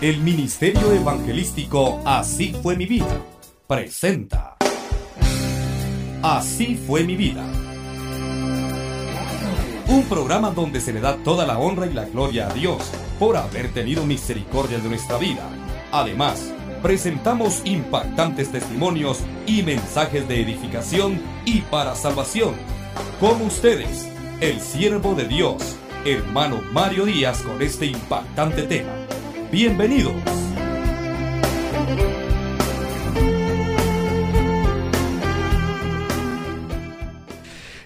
El Ministerio Evangelístico Así fue mi vida presenta Así fue mi vida. Un programa donde se le da toda la honra y la gloria a Dios por haber tenido misericordia de nuestra vida. Además, presentamos impactantes testimonios y mensajes de edificación y para salvación. Con ustedes, el siervo de Dios, hermano Mario Díaz, con este impactante tema. Bienvenidos.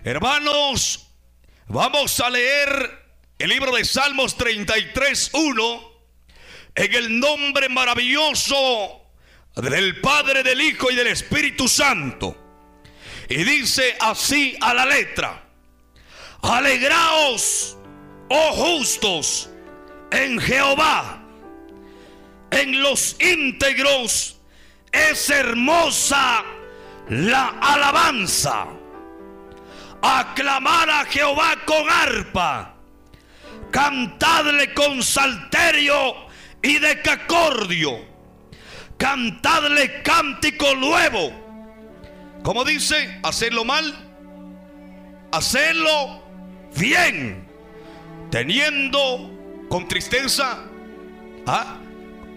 Hermanos, vamos a leer el libro de Salmos 33.1 en el nombre maravilloso del Padre, del Hijo y del Espíritu Santo. Y dice así a la letra, alegraos, oh justos, en Jehová, en los íntegros es hermosa la alabanza. Aclamar a Jehová con arpa, cantadle con salterio y de cacordio, cantadle cántico nuevo. Como dice, hacerlo mal, hacerlo bien, teniendo con tristeza, ¿ah?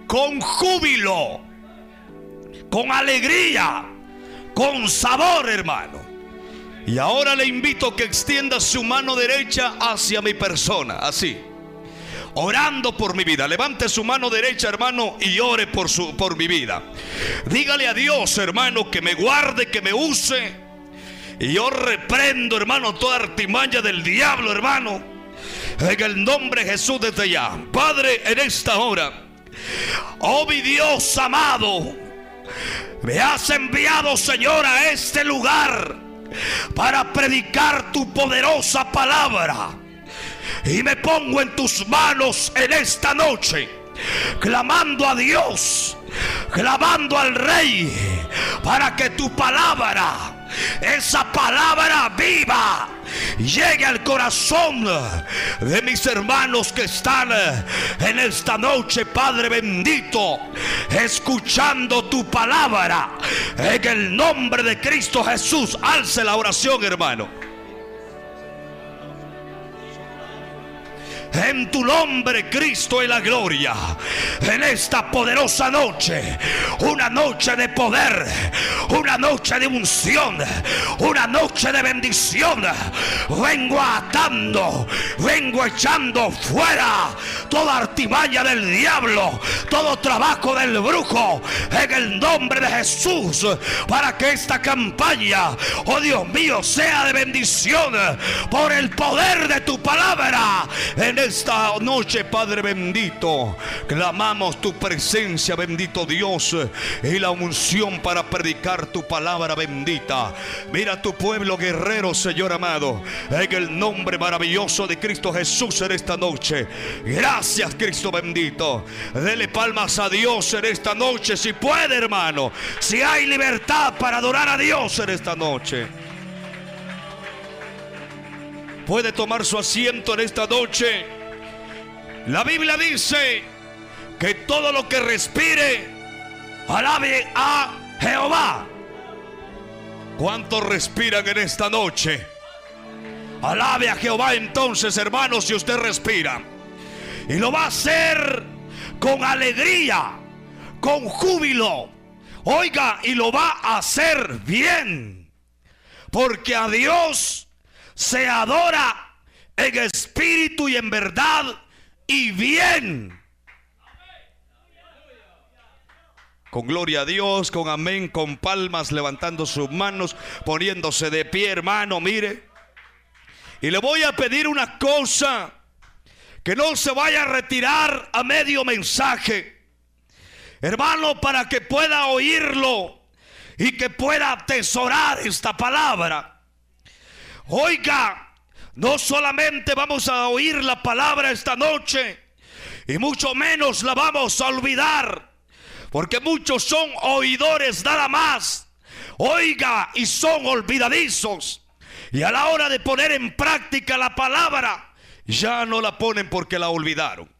Con júbilo, con alegría, con sabor, hermano. Y ahora le invito a que extienda su mano derecha hacia mi persona, así. Orando por mi vida. Levante su mano derecha, hermano, y ore por, su, por mi vida. Dígale a Dios, hermano, que me guarde, que me use. Y yo reprendo, hermano, toda artimaña del diablo, hermano. En el nombre de Jesús desde ya. Padre, en esta hora. Oh mi Dios amado. Me has enviado, Señor, a este lugar para predicar tu poderosa palabra. Y me pongo en tus manos en esta noche, clamando a Dios, clamando al Rey, para que tu palabra, esa palabra viva, llegue al corazón de mis hermanos que están en esta noche, Padre bendito, escuchando tu palabra. En el nombre de Cristo Jesús, alce la oración, hermano. En tu nombre, Cristo, y la gloria. En esta poderosa noche, una noche de poder, una noche de unción, una noche de bendición. Vengo atando, vengo echando fuera toda artimaña del diablo, todo trabajo del brujo, en el nombre de Jesús, para que esta campaña, oh Dios mío, sea de bendición por el poder de tu palabra. En esta noche, Padre bendito, clamamos tu presencia, bendito Dios, y la unción para predicar tu palabra bendita. Mira tu pueblo guerrero, Señor amado, en el nombre maravilloso de Cristo Jesús en esta noche. Gracias, Cristo bendito. Dele palmas a Dios en esta noche, si puede, hermano. Si hay libertad para adorar a Dios en esta noche. Puede tomar su asiento en esta noche. La Biblia dice que todo lo que respire, alabe a Jehová. ¿Cuántos respiran en esta noche? Alabe a Jehová entonces, hermanos, si usted respira. Y lo va a hacer con alegría, con júbilo. Oiga, y lo va a hacer bien. Porque a Dios se adora en espíritu y en verdad y bien. Con gloria a Dios, con amén, con palmas, levantando sus manos, poniéndose de pie, hermano, mire. Y le voy a pedir una cosa, que no se vaya a retirar a medio mensaje. Hermano, para que pueda oírlo y que pueda atesorar esta palabra. Oiga, no solamente vamos a oír la palabra esta noche, y mucho menos la vamos a olvidar, porque muchos son oidores nada más. Oiga, y son olvidadizos. Y a la hora de poner en práctica la palabra, ya no la ponen porque la olvidaron.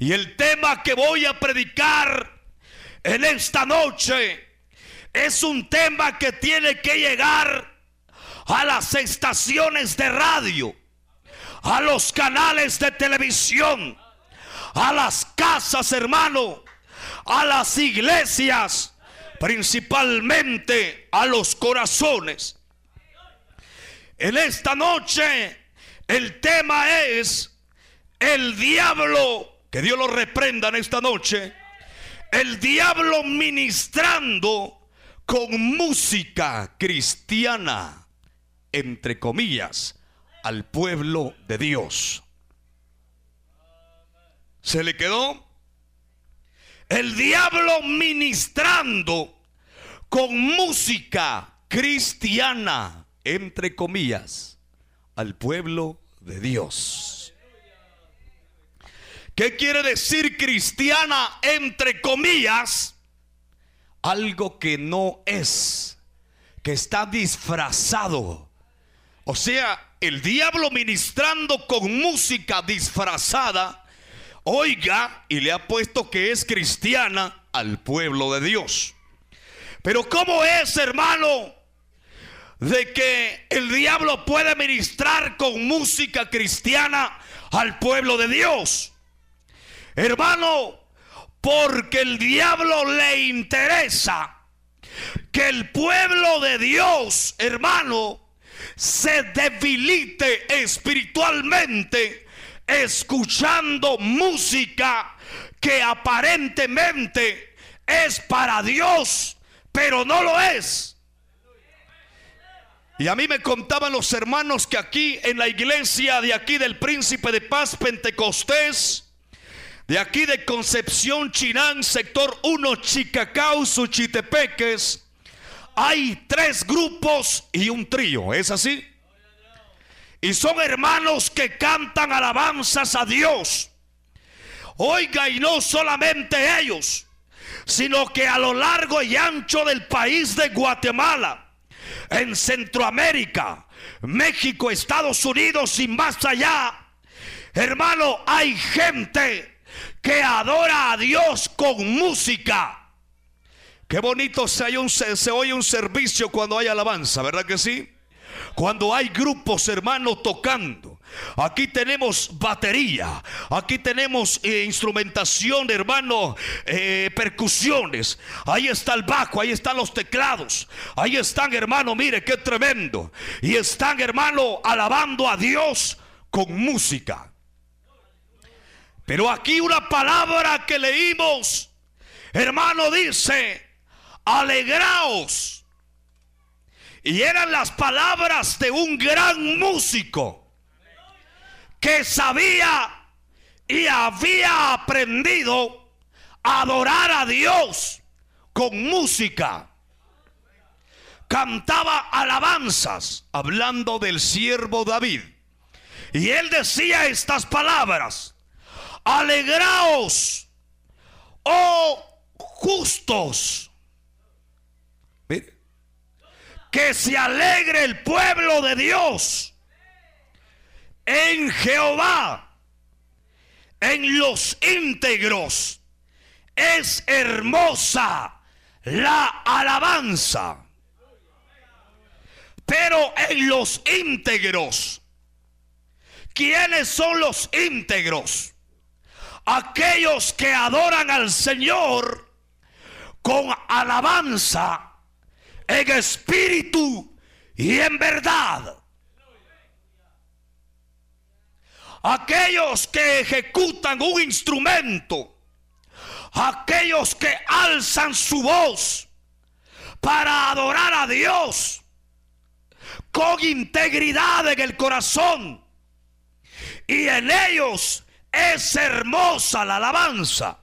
Y el tema que voy a predicar en esta noche es un tema que tiene que llegar a las estaciones de radio, a los canales de televisión, a las casas, hermano, a las iglesias, principalmente a los corazones. En esta noche el tema es el diablo, que Dios lo reprenda en esta noche, el diablo ministrando con música cristiana, entre comillas, al pueblo de Dios. ¿Se le quedó? El diablo ministrando con música cristiana, entre comillas, al pueblo de Dios. ¿Qué quiere decir cristiana, entre comillas? algo que no es, que está disfrazado. O sea, el diablo ministrando con música disfrazada, oiga, y le ha puesto que es cristiana al pueblo de Dios. Pero ¿cómo es, hermano, de que el diablo puede ministrar con música cristiana al pueblo de Dios? Hermano, porque el diablo le interesa que el pueblo de Dios, hermano, se debilite espiritualmente escuchando música que aparentemente es para Dios, pero no lo es. Y a mí me contaban los hermanos que aquí en la iglesia de aquí del Príncipe de Paz Pentecostés, de aquí de Concepción, Chinán, sector 1, Chicacao, Suchitepeques, hay tres grupos y un trío, ¿es así? Y son hermanos que cantan alabanzas a Dios. Oiga, y no solamente ellos, sino que a lo largo y ancho del país de Guatemala, en Centroamérica, México, Estados Unidos y más allá, hermano, hay gente que adora a Dios con música. Qué bonito se, oye un servicio cuando hay alabanza, ¿verdad que sí? Cuando hay grupos hermanos tocando. Aquí tenemos batería, aquí tenemos eh, instrumentación, hermano, eh, percusiones. Ahí está el bajo, ahí están los teclados. Ahí están, hermano, mire qué tremendo. Y están, hermano, alabando a Dios con música. Pero aquí una palabra que leímos, hermano, dice, alegraos. Y eran las palabras de un gran músico que sabía y había aprendido a adorar a Dios con música. Cantaba alabanzas hablando del siervo David. Y él decía estas palabras alegraos, oh justos. Que se alegre el pueblo de Dios en Jehová, en los íntegros. Es hermosa la alabanza. Pero en los íntegros, ¿quiénes son los íntegros? aquellos que adoran al Señor con alabanza en espíritu y en verdad. Aquellos que ejecutan un instrumento, aquellos que alzan su voz para adorar a Dios con integridad en el corazón y en ellos es hermosa la alabanza.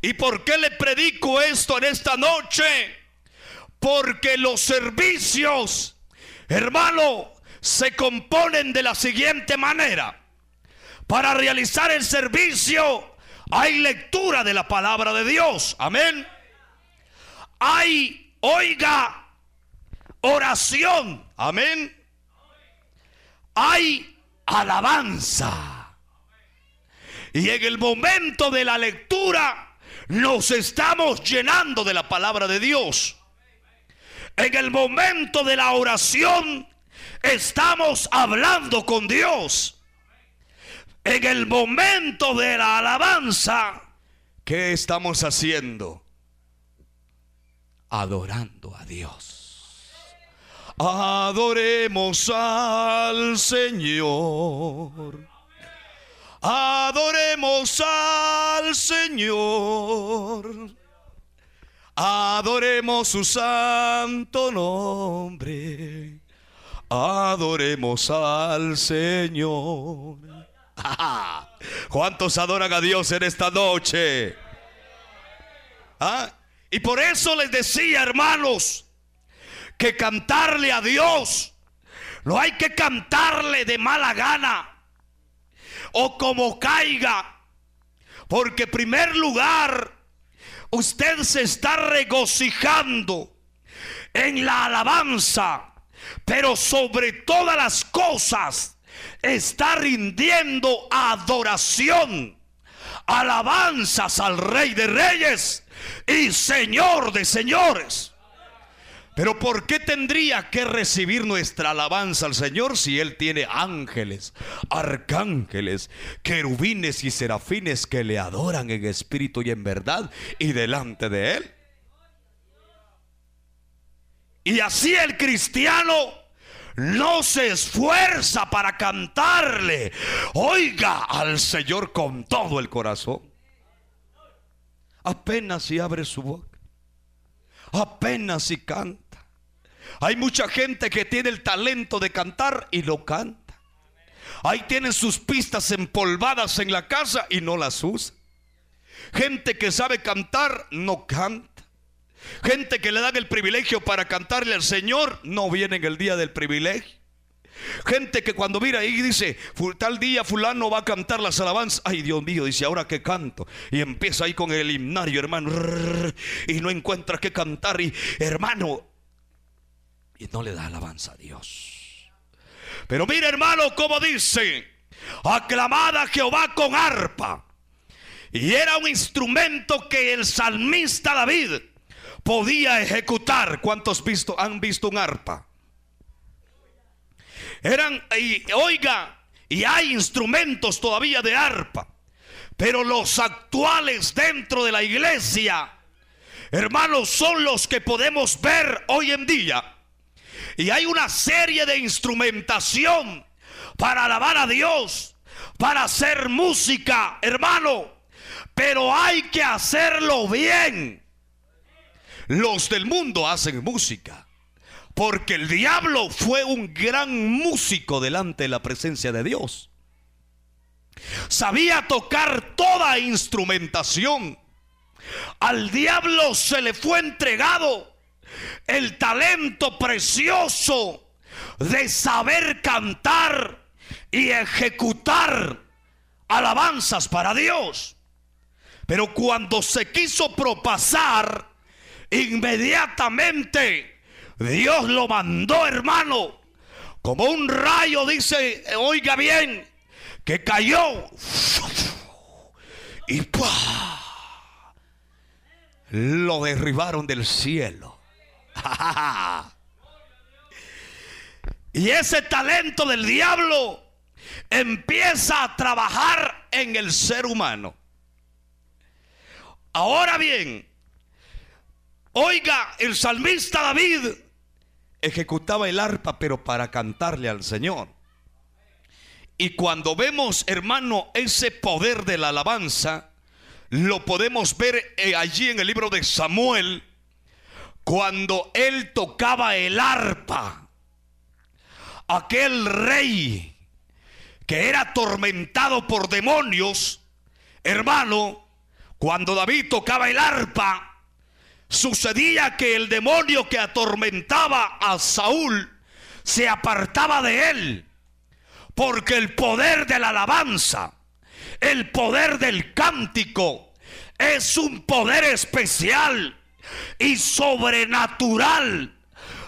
¿Y por qué le predico esto en esta noche? Porque los servicios, hermano, se componen de la siguiente manera. Para realizar el servicio hay lectura de la palabra de Dios. Amén. Hay, oiga, oración. Amén. Hay alabanza. Y en el momento de la lectura nos estamos llenando de la palabra de Dios. En el momento de la oración estamos hablando con Dios. En el momento de la alabanza, ¿qué estamos haciendo? Adorando a Dios. Adoremos al Señor. Adoremos al Señor. Adoremos su santo nombre. Adoremos al Señor. ¿Cuántos adoran a Dios en esta noche? ¿Ah? Y por eso les decía, hermanos, que cantarle a Dios no hay que cantarle de mala gana o como caiga. Porque en primer lugar, usted se está regocijando en la alabanza, pero sobre todas las cosas está rindiendo adoración, alabanzas al Rey de Reyes y Señor de Señores. Pero ¿por qué tendría que recibir nuestra alabanza al Señor si Él tiene ángeles, arcángeles, querubines y serafines que le adoran en espíritu y en verdad y delante de Él? Y así el cristiano no se esfuerza para cantarle, oiga al Señor con todo el corazón. Apenas si abre su boca, apenas si canta hay mucha gente que tiene el talento de cantar y no canta. Ahí tienen sus pistas empolvadas en la casa y no las usa. Gente que sabe cantar no canta. Gente que le dan el privilegio para cantarle al Señor no viene en el día del privilegio. Gente que cuando mira ahí dice, tal día fulano va a cantar las alabanzas. Ay, Dios mío, dice, ahora que canto. Y empieza ahí con el himnario, hermano. Y no encuentra qué cantar. Y hermano, y no le da alabanza a Dios. Pero mire hermano como dice, aclamada Jehová con arpa. Y era un instrumento que el salmista David podía ejecutar. ¿Cuántos visto, han visto un arpa? Eran, y, oiga, y hay instrumentos todavía de arpa. Pero los actuales dentro de la iglesia, hermanos, son los que podemos ver hoy en día y hay una serie de instrumentación para alabar a Dios, para hacer música, hermano. Pero hay que hacerlo bien. Los del mundo hacen música. Porque el diablo fue un gran músico delante de la presencia de Dios. Sabía tocar toda instrumentación. Al diablo se le fue entregado el talento precioso de saber cantar y ejecutar alabanzas para Dios. Pero cuando se quiso propasar, inmediatamente Dios lo mandó, hermano, como un rayo, dice, oiga bien, que cayó y lo derribaron del cielo. y ese talento del diablo empieza a trabajar en el ser humano. Ahora bien, oiga, el salmista David ejecutaba el arpa, pero para cantarle al Señor. Y cuando vemos, hermano, ese poder de la alabanza, lo podemos ver eh, allí en el libro de Samuel, cuando él tocaba el arpa, aquel rey que era atormentado por demonios, hermano, cuando David tocaba el arpa, sucedía que el demonio que atormentaba a Saúl se apartaba de él, porque el poder de la alabanza, el poder del cántico, es un poder especial y sobrenatural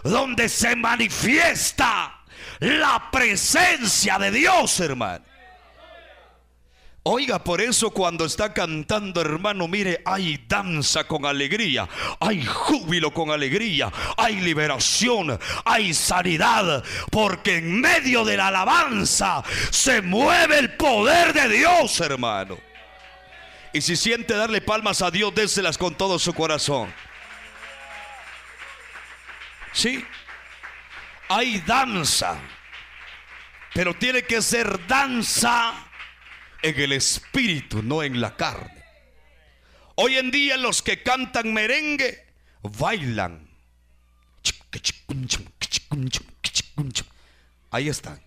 donde se manifiesta la presencia de Dios, hermano. Oiga, por eso cuando está cantando, hermano, mire, hay danza con alegría, hay júbilo con alegría, hay liberación, hay sanidad, porque en medio de la alabanza se mueve el poder de Dios, hermano. Y si siente darle palmas a Dios, déselas con todo su corazón. Sí, hay danza, pero tiene que ser danza en el espíritu, no en la carne. Hoy en día los que cantan merengue bailan. Ahí están.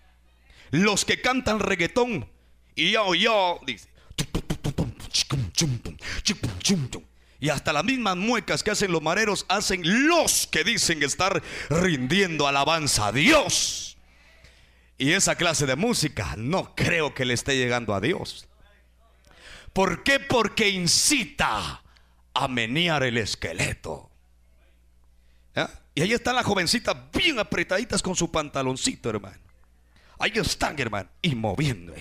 Los que cantan reggaetón y yo, yo, dice. Y hasta las mismas muecas que hacen los mareros hacen los que dicen estar rindiendo alabanza a Dios. Y esa clase de música no creo que le esté llegando a Dios. ¿Por qué? Porque incita a menear el esqueleto. Y ahí están las jovencitas bien apretaditas con su pantaloncito, hermano. Ahí están, hermano, y moviendo.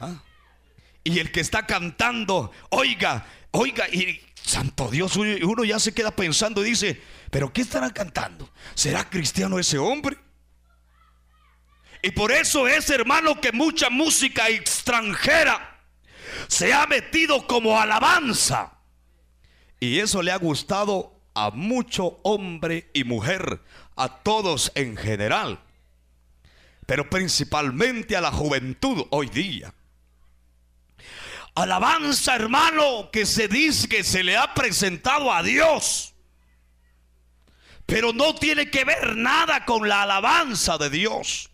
¿Ah? Y el que está cantando, oiga, oiga, y santo Dios, uno ya se queda pensando y dice, pero ¿qué estará cantando? ¿Será cristiano ese hombre? Y por eso es, hermano, que mucha música extranjera se ha metido como alabanza. Y eso le ha gustado a mucho hombre y mujer, a todos en general, pero principalmente a la juventud hoy día. Alabanza, hermano, que se dice que se le ha presentado a Dios pero no tiene que ver nada con la alabanza de Dios.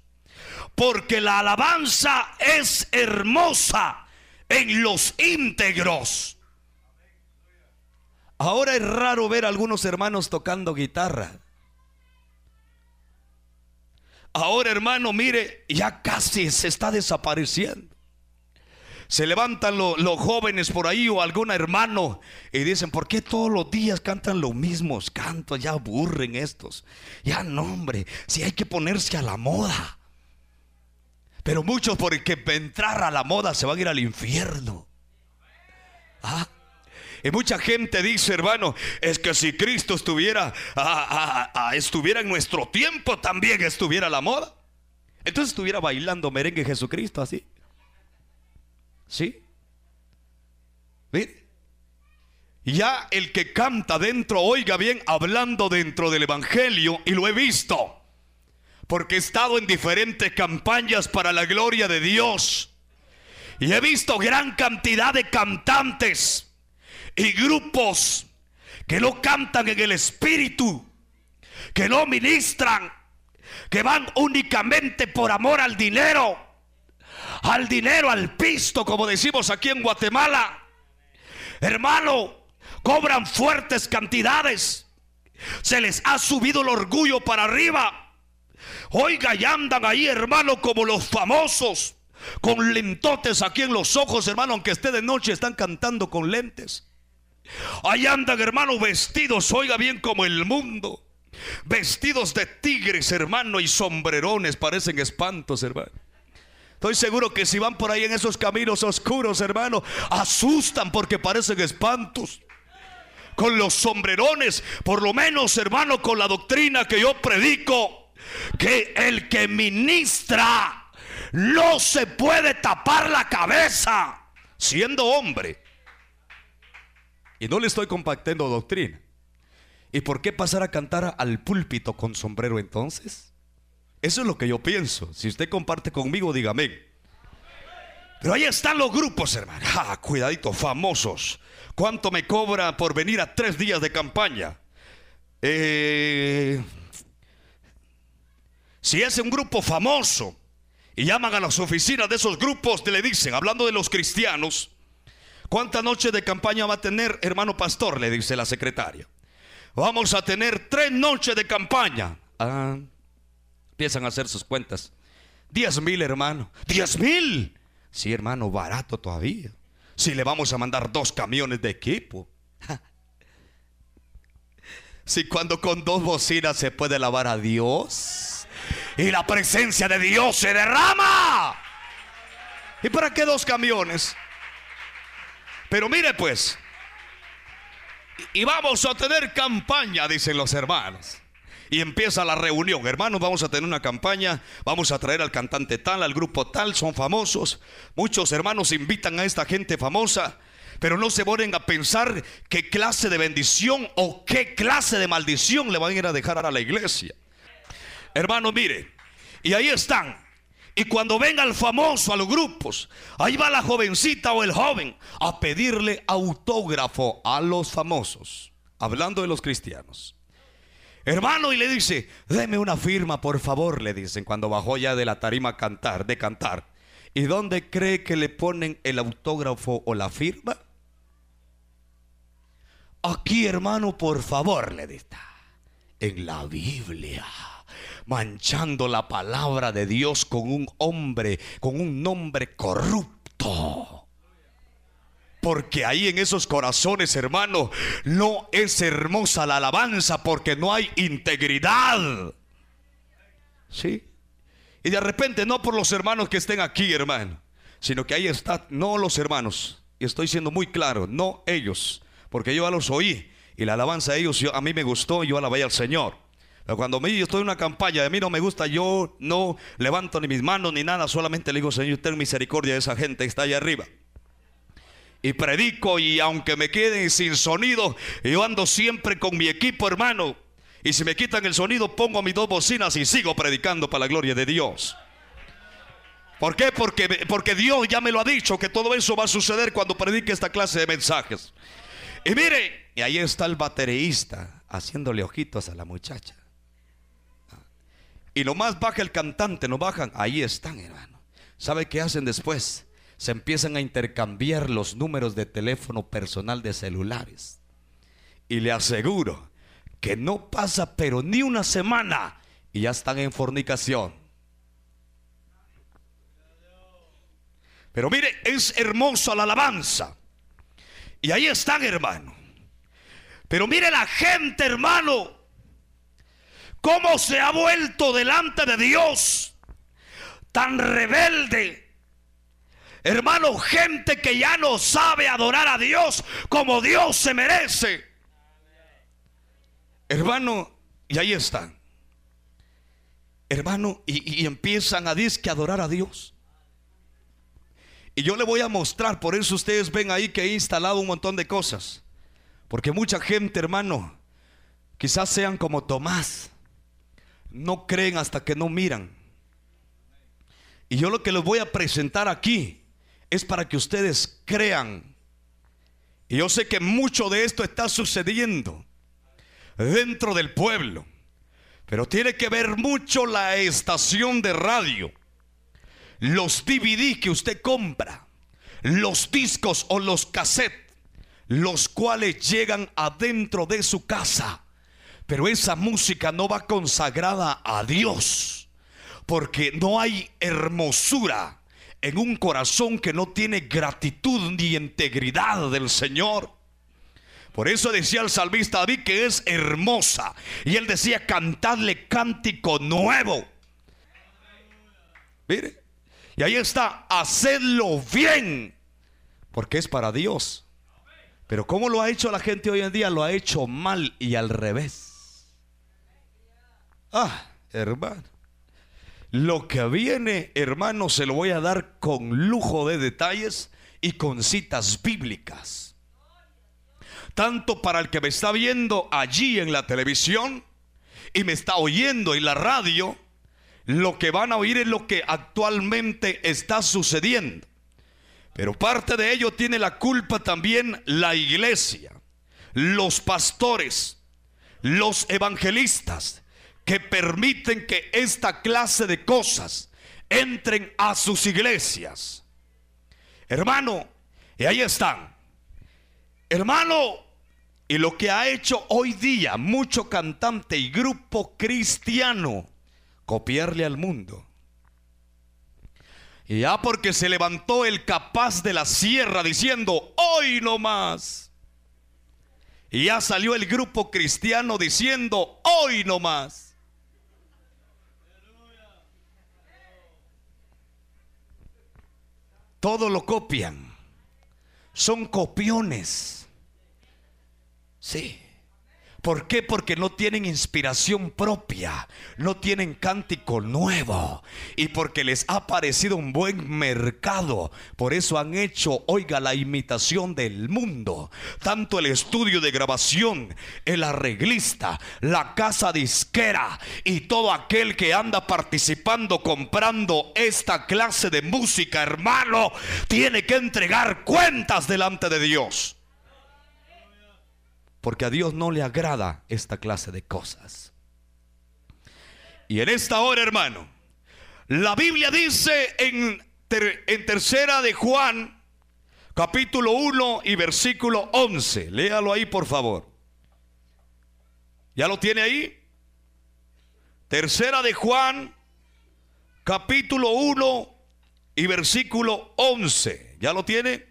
Porque la alabanza es hermosa en los íntegros. Ahora es raro ver a algunos hermanos tocando guitarra. Ahora, hermano, mire, ya casi se está desapareciendo. Se levantan los jóvenes por ahí o algún hermano y dicen, ¿por qué todos los días cantan los mismos cantos? Ya aburren estos. Ya no, hombre, si hay que ponerse a la moda. Pero muchos porque entrar a la moda se van a ir al infierno. ¿Ah? Y mucha gente dice, hermano, es que si Cristo estuviera, estuviera en nuestro tiempo, también estuviera la moda. Entonces estuviera bailando merengue Jesucristo así. ¿Sí? Mire. Ya el que canta dentro, oiga bien, hablando dentro del Evangelio, y lo he visto, porque he estado en diferentes campañas para la gloria de Dios, y he visto gran cantidad de cantantes y grupos que no cantan en el Espíritu, que no ministran, que van únicamente por amor al dinero al dinero, al pisto, como decimos aquí en Guatemala. Hermano, cobran fuertes cantidades. Se les ha subido el orgullo para arriba. Oiga, y andan ahí, hermano, como los famosos, con lentotes aquí en los ojos, hermano, aunque esté de noche, están cantando con lentes. Ahí andan, hermano, vestidos, oiga bien, como el mundo. Vestidos de tigres, hermano, y sombrerones, parecen espantos, hermano. Estoy seguro que si van por ahí en esos caminos oscuros, hermano, asustan porque parecen espantos. Con los sombrerones, por lo menos, hermano, con la doctrina que yo predico, que el que ministra no se puede tapar la cabeza siendo hombre. Y no le estoy compartiendo doctrina. ¿Y por qué pasar a cantar al púlpito con sombrero entonces? Eso es lo que yo pienso. Si usted comparte conmigo, dígame. Pero ahí están los grupos, hermano. Ah, cuidadito, famosos. ¿Cuánto me cobra por venir a tres días de campaña? Eh, si es un grupo famoso y llaman a las oficinas de esos grupos, le dicen, hablando de los cristianos, ¿cuántas noches de campaña va a tener, hermano pastor? Le dice la secretaria. Vamos a tener tres noches de campaña. Ah, Empiezan a hacer sus cuentas. Diez mil, hermano. Diez mil. Sí, hermano, barato todavía. Si le vamos a mandar dos camiones de equipo. Si cuando con dos bocinas se puede lavar a Dios y la presencia de Dios se derrama. ¿Y para qué dos camiones? Pero mire pues, y vamos a tener campaña, dicen los hermanos. Y empieza la reunión. Hermanos, vamos a tener una campaña. Vamos a traer al cantante tal, al grupo tal. Son famosos. Muchos hermanos invitan a esta gente famosa. Pero no se ponen a pensar qué clase de bendición o qué clase de maldición le van a ir a dejar a la iglesia. Hermano, mire. Y ahí están. Y cuando venga el famoso a los grupos, ahí va la jovencita o el joven a pedirle autógrafo a los famosos, hablando de los cristianos. Hermano, y le dice, deme una firma, por favor, le dicen, cuando bajó ya de la tarima a cantar, de cantar. ¿Y dónde cree que le ponen el autógrafo o la firma? Aquí, hermano, por favor, le dice, en la Biblia manchando la palabra de Dios con un hombre, con un nombre corrupto. Porque ahí en esos corazones, hermano, no es hermosa la alabanza porque no hay integridad. ¿Sí? Y de repente no por los hermanos que estén aquí, hermano, sino que ahí está, no los hermanos. Y estoy siendo muy claro, no ellos, porque yo ya los oí y la alabanza de ellos a mí me gustó, yo alabé al Señor. Pero cuando me, yo estoy en una campaña, a mí no me gusta, yo no levanto ni mis manos ni nada, solamente le digo, Señor, ten misericordia de esa gente que está allá arriba. Y predico y aunque me queden sin sonido, yo ando siempre con mi equipo, hermano. Y si me quitan el sonido, pongo mis dos bocinas y sigo predicando para la gloria de Dios. ¿Por qué? Porque, porque Dios ya me lo ha dicho, que todo eso va a suceder cuando predique esta clase de mensajes. Y mire, y ahí está el baterista haciéndole ojitos a la muchacha. Y nomás baja el cantante, no bajan. Ahí están, hermano. ¿Sabe qué hacen después? Se empiezan a intercambiar los números de teléfono personal de celulares. Y le aseguro que no pasa pero ni una semana y ya están en fornicación. Pero mire, es hermosa la alabanza. Y ahí están, hermano. Pero mire la gente, hermano, cómo se ha vuelto delante de Dios tan rebelde. Hermano, gente que ya no sabe adorar a Dios como Dios se merece. Hermano, y ahí están. Hermano, y, empiezan a disque adorar a Dios. Y yo le voy a mostrar, por eso ustedes ven ahí que he instalado un montón de cosas. Porque mucha gente, hermano, quizás sean como Tomás no creen hasta que no miran. Y yo lo que les voy a presentar aquí es para que ustedes crean. Y yo sé que mucho de esto está sucediendo dentro del pueblo. Pero tiene que ver mucho la estación de radio, los DVD que usted compra, los discos o los cassettes, los cuales llegan adentro de su casa pero esa música no va consagrada a Dios. Porque no hay hermosura en un corazón que no tiene gratitud ni integridad del Señor. Por eso decía el salmista David que es hermosa. Y él decía, cantadle cántico nuevo. Mire, y ahí está, hacedlo bien, porque es para Dios. Pero ¿cómo lo ha hecho la gente hoy en día? Lo ha hecho mal y al revés. Ah, hermano. Lo que viene, hermano, se lo voy a dar con lujo de detalles y con citas bíblicas. Tanto para el que me está viendo allí en la televisión y me está oyendo en la radio, lo que van a oír es lo que actualmente está sucediendo. Pero parte de ello tiene la culpa también la iglesia, los pastores, los evangelistas que permiten que esta clase de cosas entren a sus iglesias. Hermano, y ahí están. Hermano, y lo que ha hecho hoy día mucho cantante y grupo cristiano, copiarle al mundo. Y ya porque se levantó el capaz de la sierra diciendo, hoy no más. Y ya salió el grupo cristiano diciendo, hoy no más. Todo lo copian. Son copiones. Sí. ¿Por qué? Porque no tienen inspiración propia, no tienen cántico nuevo y porque les ha parecido un buen mercado. Por eso han hecho, oiga, la imitación del mundo. Tanto el estudio de grabación, el arreglista, la casa disquera y todo aquel que anda participando comprando esta clase de música, hermano, tiene que entregar cuentas delante de Dios. Porque a Dios no le agrada esta clase de cosas. Y en esta hora, hermano, la Biblia dice en, tercera de Juan, capítulo 1 y versículo 11. Léalo ahí, por favor. ¿Ya lo tiene ahí? Tercera de Juan, capítulo 1 y versículo 11. ¿Ya lo tiene?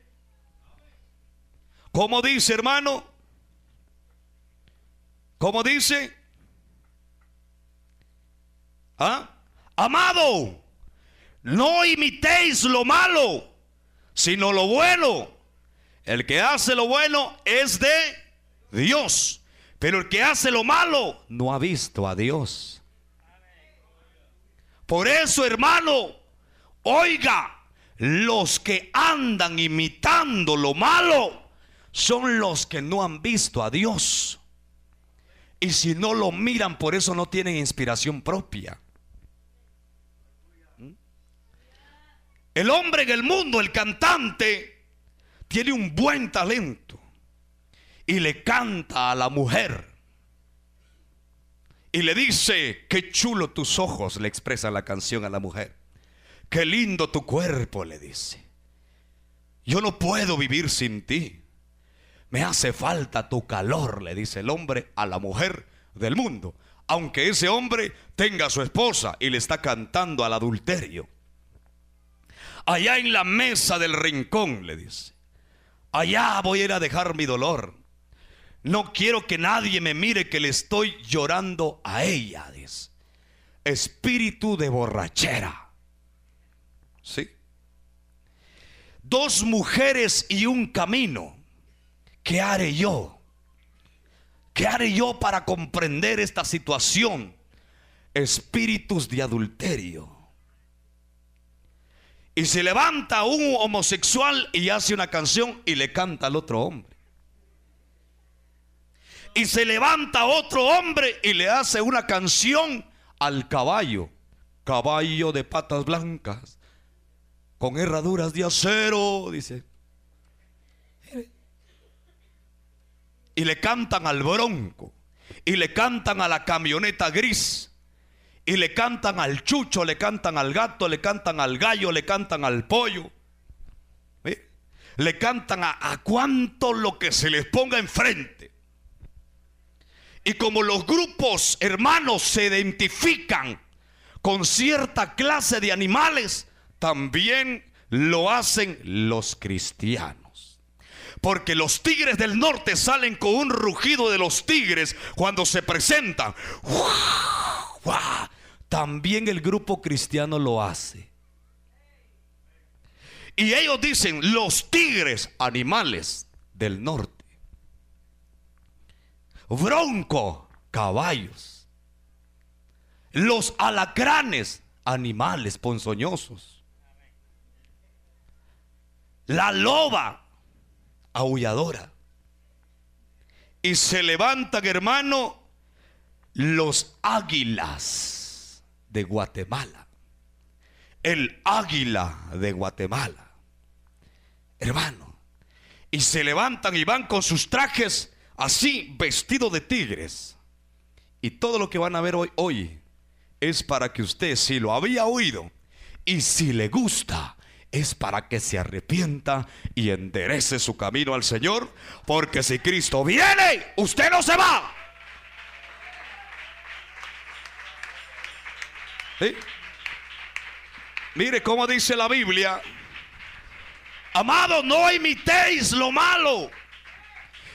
¿Cómo dice, hermano? ¿Cómo dice? ¿Ah? Amado, no imitéis lo malo, sino lo bueno. El que hace lo bueno es de Dios, pero el que hace lo malo no ha visto a Dios. Por eso, hermano, oiga, los que andan imitando lo malo son los que no han visto a Dios. Y si no lo miran, por eso no tienen inspiración propia. ¿Mm? El hombre en el mundo, el cantante, tiene un buen talento y le canta a la mujer. Y le dice, qué chulo tus ojos, le expresa la canción a la mujer. Qué lindo tu cuerpo, le dice. Yo no puedo vivir sin ti. Me hace falta tu calor, le dice el hombre a la mujer del mundo. Aunque ese hombre tenga a su esposa y le está cantando al adulterio. Allá en la mesa del rincón, le dice. Allá voy a ir a dejar mi dolor. No quiero que nadie me mire que le estoy llorando a ella, dice. Espíritu de borrachera. ¿Sí? Dos mujeres y un camino. ¿Qué haré yo? ¿Qué haré yo para comprender esta situación? Espíritus de adulterio. Y se levanta un homosexual y hace una canción y le canta al otro hombre. Y se levanta otro hombre y le hace una canción al caballo. Caballo de patas blancas, con herraduras de acero, dice. Y le cantan al bronco, y le cantan a la camioneta gris, y le cantan al chucho, le cantan al gato, le cantan al gallo, le cantan al pollo. Le cantan a, a cuánto lo que se les ponga enfrente. Y como los grupos hermanos se identifican con cierta clase de animales, también lo hacen los cristianos. Porque los tigres del norte salen con un rugido de los tigres cuando se presentan. También el grupo cristiano lo hace. Y ellos dicen, los tigres, animales del norte. Bronco, caballos. Los alacranes, animales ponzoñosos. La loba, aulladora. Y se levantan, hermano, los águilas de Guatemala. El águila de Guatemala. Hermano. Y se levantan y van con sus trajes así, vestidos de tigres. Y todo lo que van a ver hoy, hoy es para que usted, si lo había oído y si le gusta, es para que se arrepienta y enderece su camino al Señor, porque si Cristo viene, usted no se va. Mire cómo dice la Biblia, amado, no imitéis lo malo.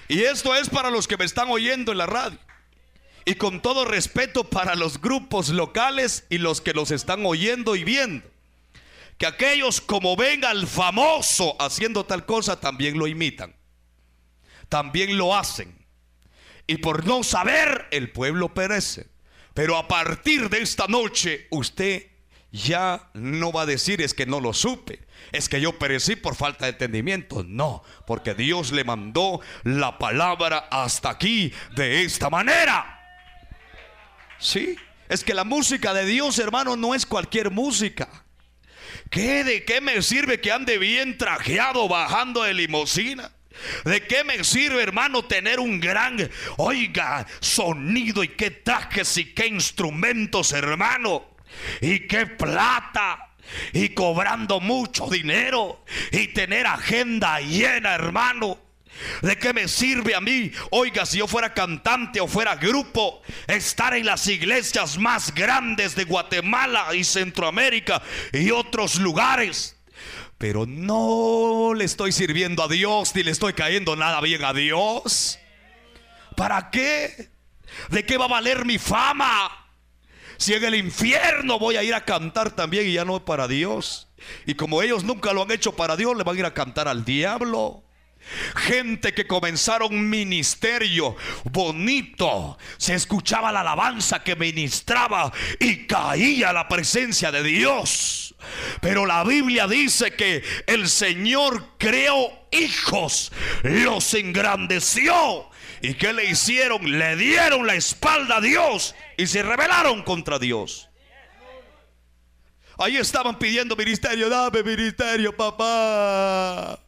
Y esto es para los que me están oyendo en la radio. Y con todo respeto para los grupos locales y los que los están oyendo y viendo que aquellos como ven al famoso haciendo tal cosa, también lo imitan. También lo hacen. Y por no saber, el pueblo perece. Pero a partir de esta noche, usted ya no va a decir es que no lo supe, es que yo perecí por falta de entendimiento. No, porque Dios le mandó la palabra hasta aquí de esta manera. Sí, es que la música de Dios, hermano, no es cualquier música. ¿Qué de qué me sirve que ande bien trajeado bajando de limosina? ¿De qué me sirve, hermano, tener un gran, oiga, sonido y qué trajes y qué instrumentos, hermano? Y qué plata. Y cobrando mucho dinero. Y tener agenda llena, hermano. ¿De qué me sirve a mí? Oiga, si yo fuera cantante o fuera grupo, estar en las iglesias más grandes de Guatemala y Centroamérica y otros lugares. Pero no le estoy sirviendo a Dios ni le estoy cayendo nada bien a Dios. ¿Para qué? ¿De qué va a valer mi fama? Si en el infierno voy a ir a cantar también y ya no para Dios. Y como ellos nunca lo han hecho para Dios, le van a ir a cantar al diablo. Gente que comenzaron ministerio bonito. Se escuchaba la alabanza que ministraba y caía la presencia de Dios. Pero la Biblia dice que el Señor creó hijos, los engrandeció. ¿Y qué le hicieron? Le dieron la espalda a Dios y se rebelaron contra Dios. Ahí estaban pidiendo ministerio, dame ministerio, papá.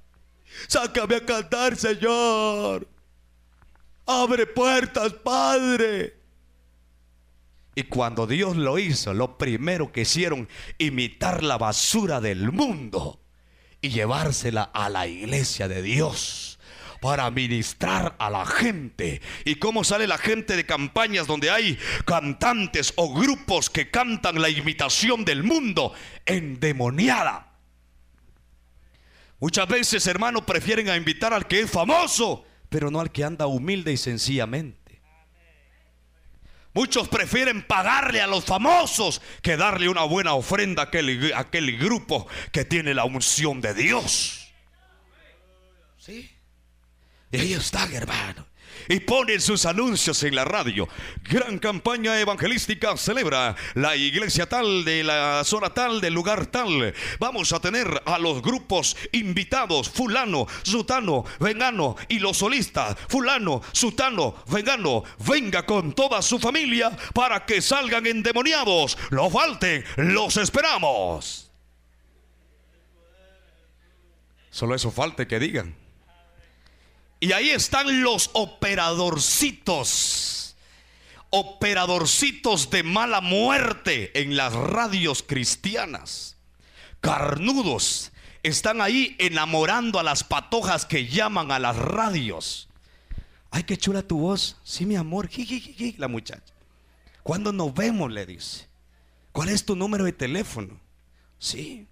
Sácame a cantar, Señor. Abre puertas, Padre. Y cuando Dios lo hizo, lo primero que hicieron, imitar la basura del mundo y llevársela a la iglesia de Dios para ministrar a la gente. ¿Y cómo sale la gente de campañas donde hay cantantes o grupos que cantan la imitación del mundo endemoniada? Muchas veces, hermanos, prefieren a invitar al que es famoso, pero no al que anda humilde y sencillamente. Muchos prefieren pagarle a los famosos que darle una buena ofrenda a aquel, a aquel grupo que tiene la unción de Dios. ¿Sí? Y ahí están, hermano y ponen sus anuncios en la radio. Gran campaña evangelística celebra la iglesia tal de la zona tal, del lugar tal. Vamos a tener a los grupos invitados, fulano, sutano, vengano y los solistas, fulano, sutano, vengano. Venga con toda su familia para que salgan endemoniados. No falten, los esperamos. Solo eso falta que digan. Y ahí están los operadorcitos. Operadorcitos de mala muerte en las radios cristianas. Carnudos. Están ahí enamorando a las patojas que llaman a las radios. Ay, qué chula tu voz. Sí, mi amor. la muchacha. ¿Cuándo nos vemos? Le dice. ¿Cuál es tu número de teléfono? Sí.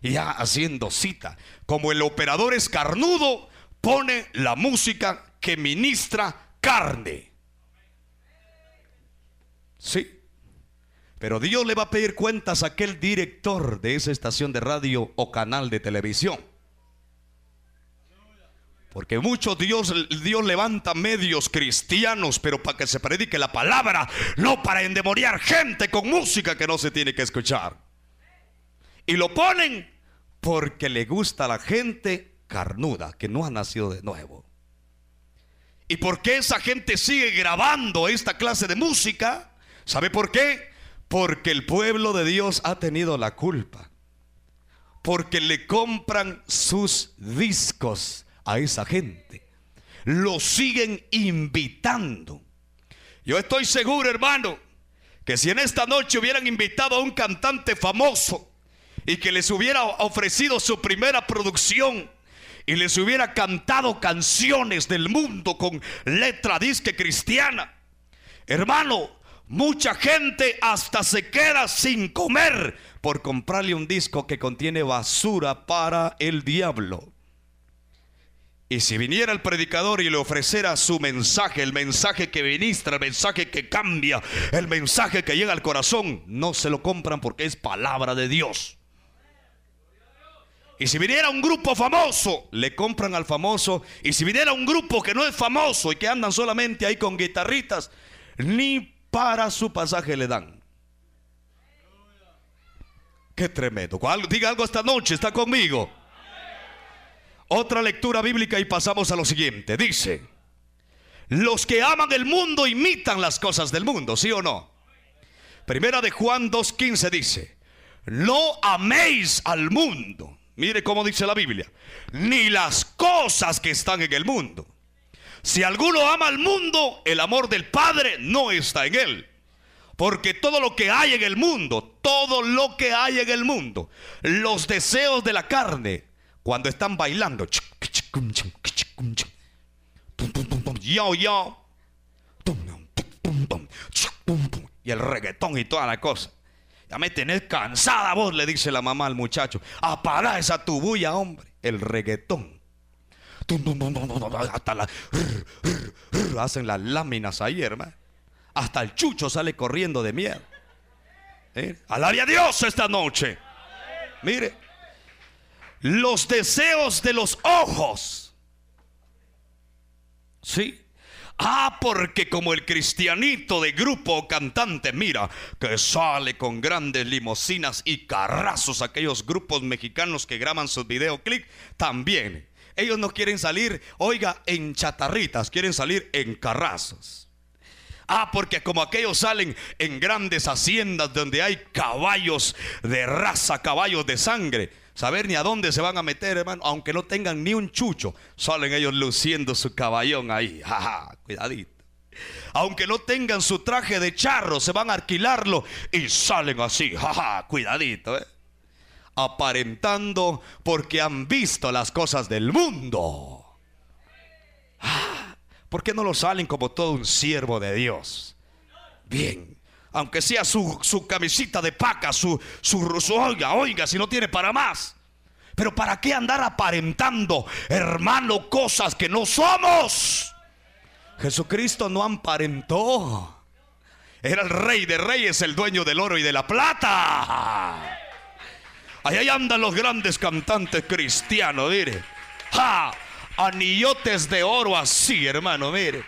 Y ya haciendo cita. Como el operador es carnudo, pone la música que ministra carne. Sí. Pero Dios le va a pedir cuentas a aquel director de esa estación de radio o canal de televisión. Porque muchos Dios, Dios levanta medios cristianos, pero para que se predique la palabra, no para endemoniar gente con música que no se tiene que escuchar. Y lo ponen porque le gusta a la gente carnuda, que no ha nacido de nuevo. ¿Y por qué esa gente sigue grabando esta clase de música? ¿Sabe por qué? Porque el pueblo de Dios ha tenido la culpa. Porque le compran sus discos a esa gente. Lo siguen invitando. Yo estoy seguro, hermano, que si en esta noche hubieran invitado a un cantante famoso y que les hubiera ofrecido su primera producción, y les hubiera cantado canciones del mundo con letra disque cristiana. Hermano, mucha gente hasta se queda sin comer por comprarle un disco que contiene basura para el diablo. Y si viniera el predicador y le ofreciera su mensaje, el mensaje que ministra, el mensaje que cambia, el mensaje que llega al corazón, no se lo compran porque es palabra de Dios. Y si viniera un grupo famoso, le compran al famoso. Y si viniera un grupo que no es famoso y que andan solamente ahí con guitarritas, ni para su pasaje le dan. Qué tremendo. Diga algo esta noche, está conmigo. Otra lectura bíblica y pasamos a lo siguiente. Dice, los que aman el mundo imitan las cosas del mundo, ¿sí o no? Primera de Juan 2.15 dice, no améis al mundo. Mire cómo dice la Biblia, ni las cosas que están en el mundo. Si alguno ama al mundo, el amor del Padre no está en él. Porque todo lo que hay en el mundo, todo lo que hay en el mundo, los deseos de la carne, cuando están bailando, y el reggaetón y toda la cosa. Ya me tenés cansada vos, le dice la mamá al muchacho. Apaga esa tubulla, hombre. El reggaetón. Hasta hacen las láminas ahí, hermano. Hasta el chucho sale corriendo de miedo. ¿Eh? A Dios esta noche. Mire, los deseos de los ojos. Sí. Ah, porque como el cristianito de grupo cantante, mira, que sale con grandes limosinas y carrazos, aquellos grupos mexicanos que graban sus videoclips, también. Ellos no quieren salir, oiga, en chatarritas, quieren salir en carrazos. Ah, porque como aquellos salen en grandes haciendas donde hay caballos de raza, caballos de sangre. Saber ni a dónde se van a meter, hermano. Aunque no tengan ni un chucho, salen ellos luciendo su caballón ahí. Jaja, cuidadito. Aunque no tengan su traje de charro, se van a alquilarlo y salen así. Jaja, cuidadito, ¿eh? Aparentando porque han visto las cosas del mundo. Ah. ¿Por qué no lo salen como todo un siervo de Dios? Bien. Aunque sea su, camisita de paca, su, su, su, oiga, oiga, si no tiene para más. Pero ¿para qué andar aparentando, hermano, cosas que no somos? Jesucristo no aparentó. Era el rey de reyes, el dueño del oro y de la plata. Ahí andan los grandes cantantes cristianos, mire. ¡Ja! anillotes de oro así, hermano, mire.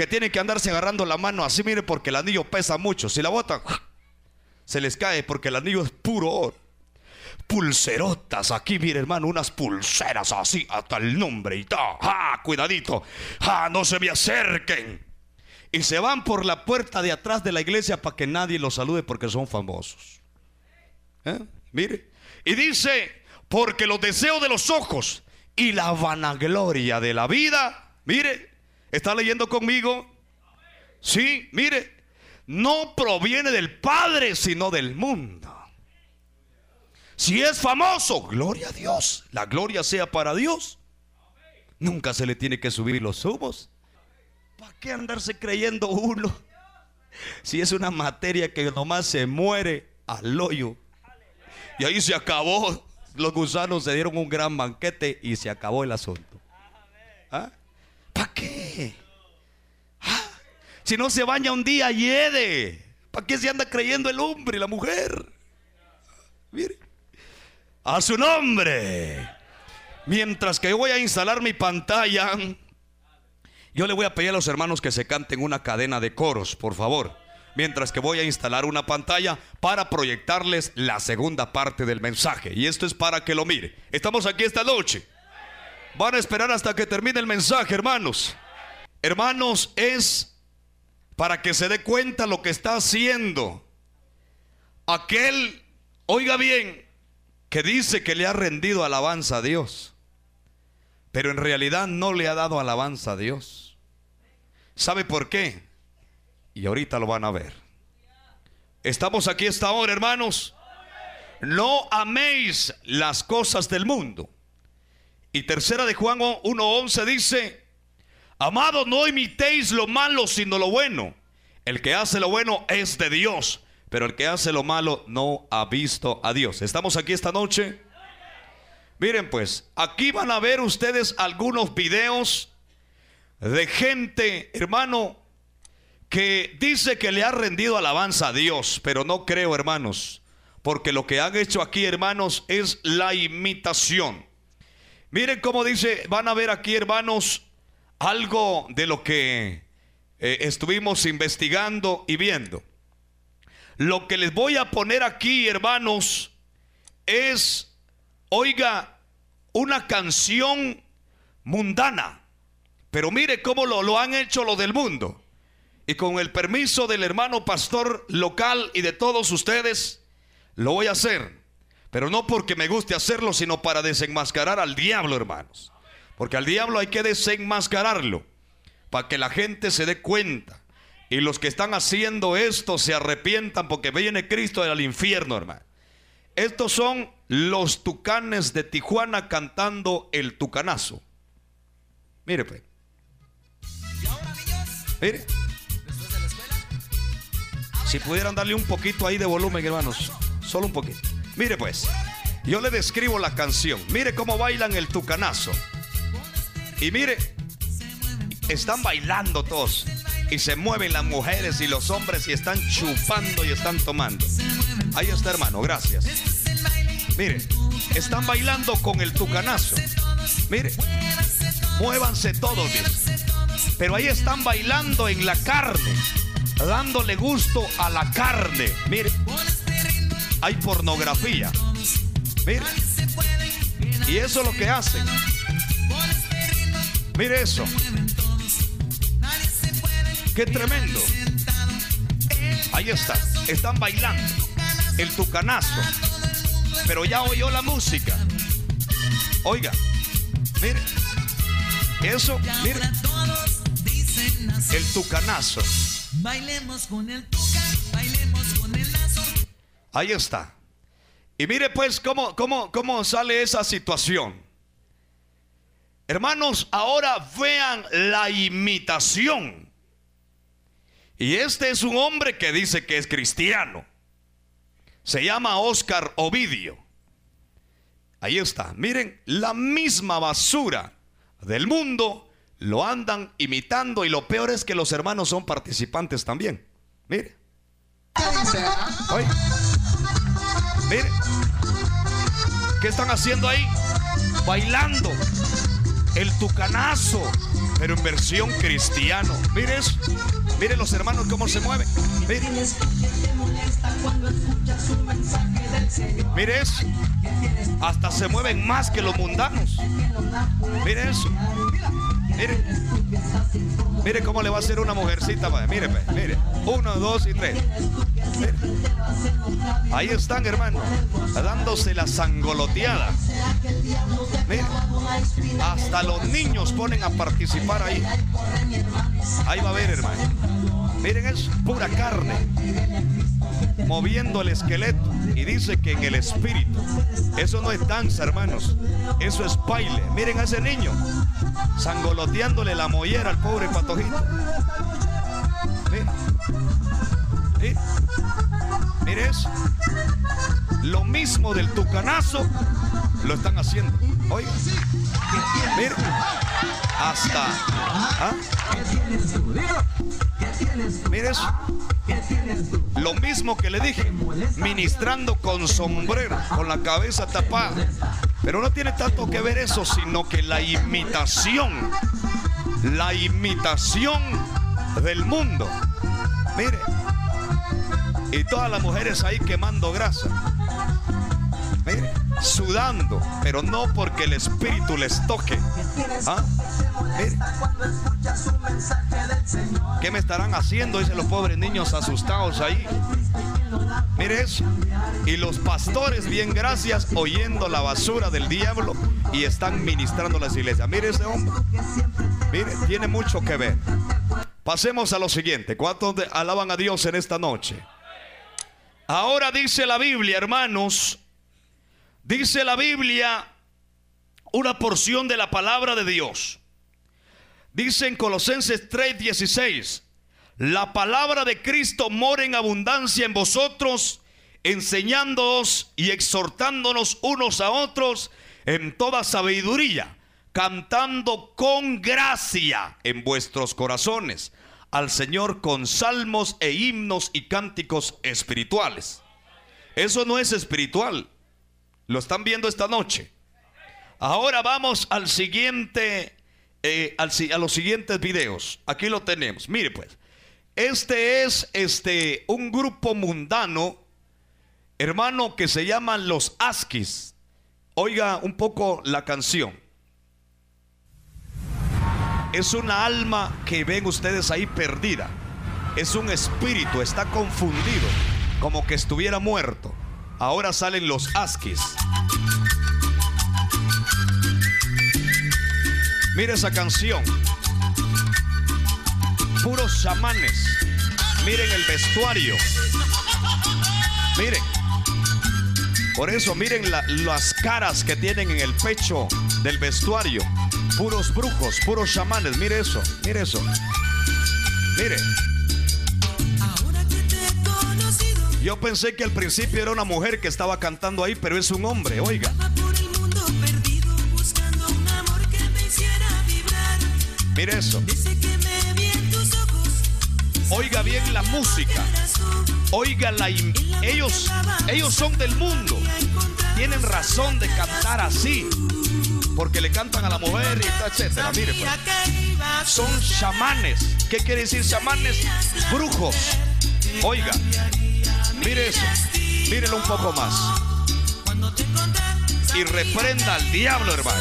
Que tienen que andarse agarrando la mano así, mire, porque el anillo pesa mucho. Si la botan, se les cae porque el anillo es puro oro. Pulserotas aquí, mire, hermano, unas pulseras así, hasta el nombre y todo. ¡Ah, cuidadito! ¡Ah, no se me acerquen! Y se van por la puerta de atrás de la iglesia para que nadie los salude porque son famosos. ¿Eh? Mire. Y dice, porque los deseos de los ojos y la vanagloria de la vida, mire, ¿está leyendo conmigo? Sí, mire, no proviene del Padre, sino del mundo. Si es famoso, gloria a Dios, la gloria sea para Dios. Nunca se le tiene que subir los humos. ¿Para qué andarse creyendo uno? Si es una materia que nomás se muere al hoyo. Y ahí se acabó los gusanos se dieron un gran banquete y se acabó el asunto. ¿Ah? ¿Para qué? ¿Ah? Si no se baña un día, hiede. ¿Para qué se anda creyendo el hombre y la mujer? Mire. A su nombre. Mientras que yo voy a instalar mi pantalla, yo le voy a pedir a los hermanos que se canten una cadena de coros, por favor mientras que voy a instalar una pantalla para proyectarles la segunda parte del mensaje. Y esto es para que lo mire. Estamos aquí esta noche. Van a esperar hasta que termine el mensaje, hermanos. Hermanos, es para que se dé cuenta lo que está haciendo aquel, oiga bien, que dice que le ha rendido alabanza a Dios, pero en realidad no le ha dado alabanza a Dios. ¿Sabe por qué? Y ahorita lo van a ver. Estamos aquí esta hora, hermanos. No améis las cosas del mundo. Y tercera de Juan 1.11 dice, amados, no imitéis lo malo, sino lo bueno. El que hace lo bueno es de Dios, pero el que hace lo malo no ha visto a Dios. ¿Estamos aquí esta noche? Miren pues, aquí van a ver ustedes algunos videos de gente, hermano, que dice que le ha rendido alabanza a Dios, pero no creo, hermanos, porque lo que han hecho aquí, hermanos, es la imitación. Miren cómo dice, van a ver aquí, hermanos, algo de lo que eh, estuvimos investigando y viendo. Lo que les voy a poner aquí, hermanos, es, oiga, una canción mundana. Pero mire cómo lo, lo han hecho lo del mundo. Y con el permiso del hermano pastor local y de todos ustedes, lo voy a hacer. Pero no porque me guste hacerlo, sino para desenmascarar al diablo, hermanos. Porque al diablo hay que desenmascararlo para que la gente se dé cuenta. Y los que están haciendo esto se arrepientan porque viene Cristo del infierno, hermano. Estos son los tucanes de Tijuana cantando el tucanazo. Mire, pues. Mire. Si pudieran darle un poquito ahí de volumen, hermanos. Solo un poquito. Mire, pues. Yo le describo la canción. Mire cómo bailan el tucanazo. Y mire, están bailando todos. Y se mueven las mujeres y los hombres y están chupando y están tomando. Ahí está, hermano, gracias. Mire, están bailando con el tucanazo. Mire, muévanse todos, Pero ahí están bailando en la carne, dándole gusto a la carne. Mire, hay pornografía. Mire, y eso es lo que hacen. Mire eso. Qué tremendo. Ahí está. Están bailando. El tucanazo. Pero ya oyó la música. Oiga. Mire. Eso, mire. El tucanazo. Bailemos con el lazo. Ahí está. Y mire pues cómo, cómo, cómo sale esa situación. Hermanos, ahora vean la imitación y este es un hombre que dice que es cristiano. Se llama Oscar Ovidio. Ahí está. Miren, la misma basura del mundo lo andan imitando y lo peor es que los hermanos son participantes también. Mire. Oye. Mire. ¿Qué están haciendo ahí? Bailando. El tucanazo, pero en versión cristiano. Mire eso. Miren los hermanos cómo se mueven. Miren. Mire eso. Hasta se mueven más que los mundanos. Mire eso. Mire. Mire cómo le va a hacer una mujercita. Mire, mire. Uno, dos y tres. Ahí están, hermanos. Dándose la sangoloteada. Mire. Hasta los niños ponen a participar ahí. Ahí va a ver, hermano. Miren, es pura carne. Moviendo el esqueleto. Y dice que en el espíritu. Eso no es danza, hermanos. Eso es baile. Miren a ese niño. Sangoloteándole la mollera al pobre patojito. Miren. Miren eso. Lo mismo del tucanazo lo están haciendo. Oiga. Miren. Hasta. ¿ah? Mire. Lo mismo que le dije, ministrando con sombrero, con la cabeza tapada. Pero no tiene tanto que ver eso, sino que la imitación, la imitación del mundo. Mire, y todas las mujeres ahí quemando grasa. Mire, sudando, pero no porque el espíritu les toque. ¿Ah? ¿Qué me estarán haciendo? Dicen los pobres niños asustados ahí. Mire eso. Y los pastores, bien gracias, oyendo la basura del diablo y están ministrando las iglesias. Mire ese hombre. Mire, tiene mucho que ver. Pasemos a lo siguiente. ¿Cuántos alaban a Dios en esta noche? Ahora dice la Biblia, hermanos, dice la Biblia una porción de la palabra de Dios. Dice en Colosenses 3:16, la palabra de Cristo mora en abundancia en vosotros, enseñándoos y exhortándonos unos a otros en toda sabiduría, cantando con gracia en vuestros corazones al Señor con salmos e himnos y cánticos espirituales Eso no es espiritual. Lo están viendo esta noche. Ahora vamos al siguiente, eh, a los siguientes videos. Aquí lo tenemos. Mire pues, este es este un grupo mundano, hermano, que se llaman los Askis. Oiga un poco la canción. Es una alma que ven ustedes ahí perdida. Es un espíritu, está confundido, como que estuviera muerto. Ahora salen los Askis. Mire esa canción. Puros chamanes. Miren el vestuario. Miren. Por eso miren las caras que tienen en el pecho del vestuario. Puros brujos, puros chamanes. Mire eso, mire eso. Mire. Yo pensé que al principio era una mujer que estaba cantando ahí, pero es un hombre, oiga. Mire eso. Oiga bien la música. Oiga la ellos ellos son del mundo. Tienen razón de cantar así. Porque le cantan a la mujer y etcétera. Mire pues. Son chamanes. ¿Qué quiere decir chamanes? Brujos. Oiga. Mire eso. Mírelo un poco más. Y reprenda al diablo, hermano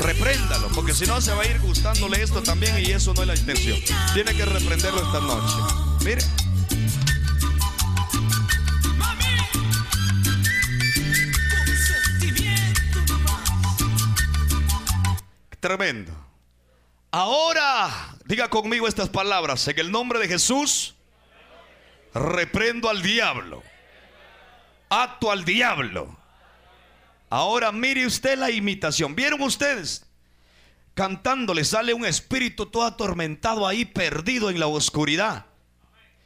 repréndalo, porque si no se va a ir gustándole esto también y eso no es la intención. Tiene que reprenderlo esta noche. Mire. Tremendo. Ahora, diga conmigo estas palabras. En el nombre de Jesús, reprendo al diablo. Ato al diablo Ahora mire usted la imitación. ¿Vieron ustedes? Cantando le sale un espíritu todo atormentado ahí, perdido en la oscuridad.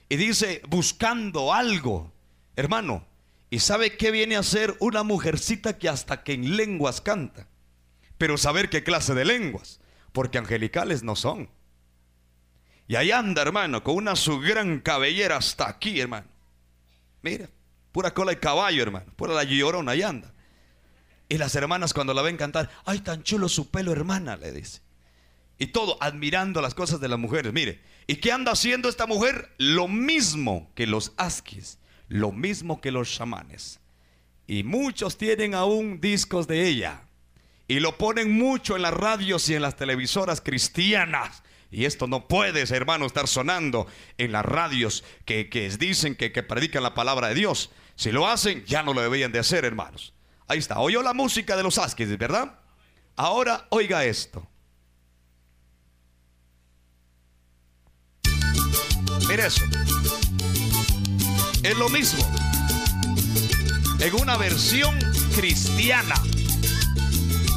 Y dice, buscando algo. Hermano, ¿y sabe qué viene a ser una mujercita que hasta que en lenguas canta? Pero saber qué clase de lenguas, porque angelicales no son. Y ahí anda, hermano, con una su gran cabellera hasta aquí, hermano. Mira, pura cola de caballo, hermano, pura la llorona, ahí anda. Y las hermanas cuando la ven cantar, ay, tan chulo su pelo, hermana, le dice. Y todo admirando las cosas de las mujeres. Mire, ¿y qué anda haciendo esta mujer? Lo mismo que los asquis, lo mismo que los chamanes. Y muchos tienen aún discos de ella. Y lo ponen mucho en las radios y en las televisoras cristianas. Y esto no puede, hermano, estar sonando en las radios que, dicen que, que predican la palabra de Dios. Si lo hacen, ya no lo deberían de hacer, hermanos. Ahí está. Oyó la música de los Askis, ¿verdad? Ahora oiga esto. Mire eso. Es lo mismo. En una versión cristiana.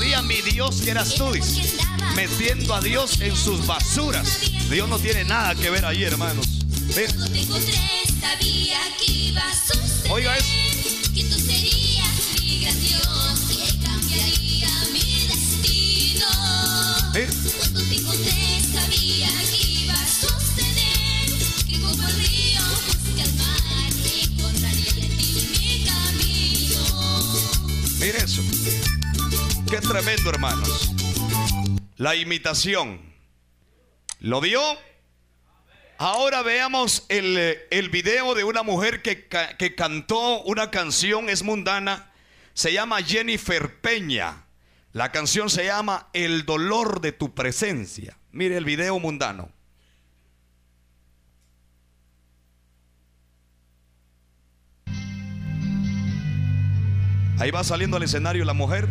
sabía mi Dios que eras tú. Metiendo a Dios en sus basuras. Dios no tiene nada que ver ahí, hermanos. Oiga eso. Mire Qué tremendo, hermanos. La imitación. ¿Lo vio? Ahora veamos el, el video de una mujer que, que cantó una canción, es mundana. Se llama Jennifer Peña. La canción se llama El dolor de tu presencia. Mire el video mundano. Ahí va saliendo al escenario la mujer.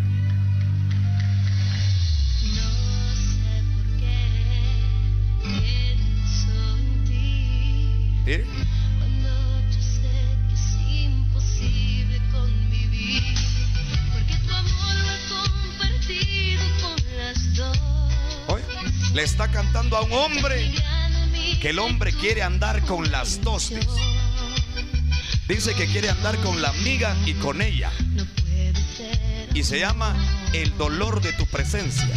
¿Eh? Le está cantando a un hombre que el hombre quiere andar con las dos. Dice que quiere andar con la amiga y con ella. Y se llama el dolor de tu presencia.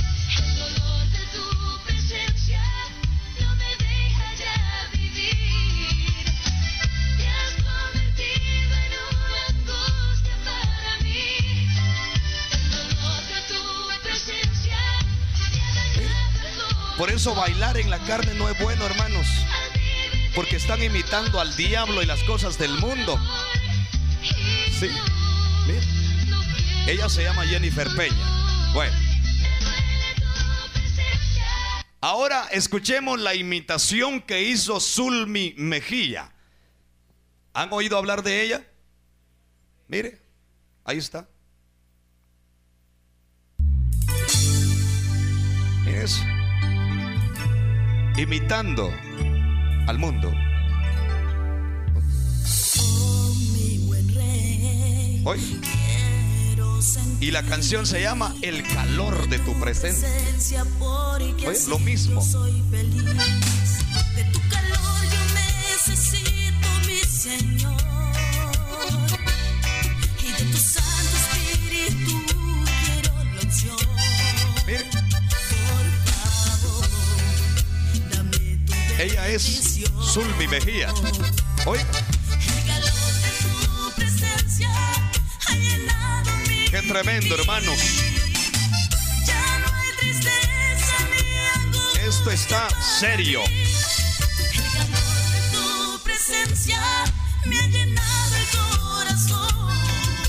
Por eso bailar en la carne no es bueno, hermanos. Porque están imitando al diablo y las cosas del mundo. Sí. Ella se llama Jennifer Peña. Bueno. Ahora escuchemos la imitación que hizo Zulmi Mejía. ¿Han oído hablar de ella? Mire, ahí está. Mire eso imitando al mundo. Hoy. Y la canción se llama El calor de tu presencia. Oye, lo mismo. De tu calor yo necesito, mi Señor. Y de tu Santo Espíritu quiero la opción. Ella es Zulmi Mejía. Hoy. Qué tremendo, hermanos. Esto está serio.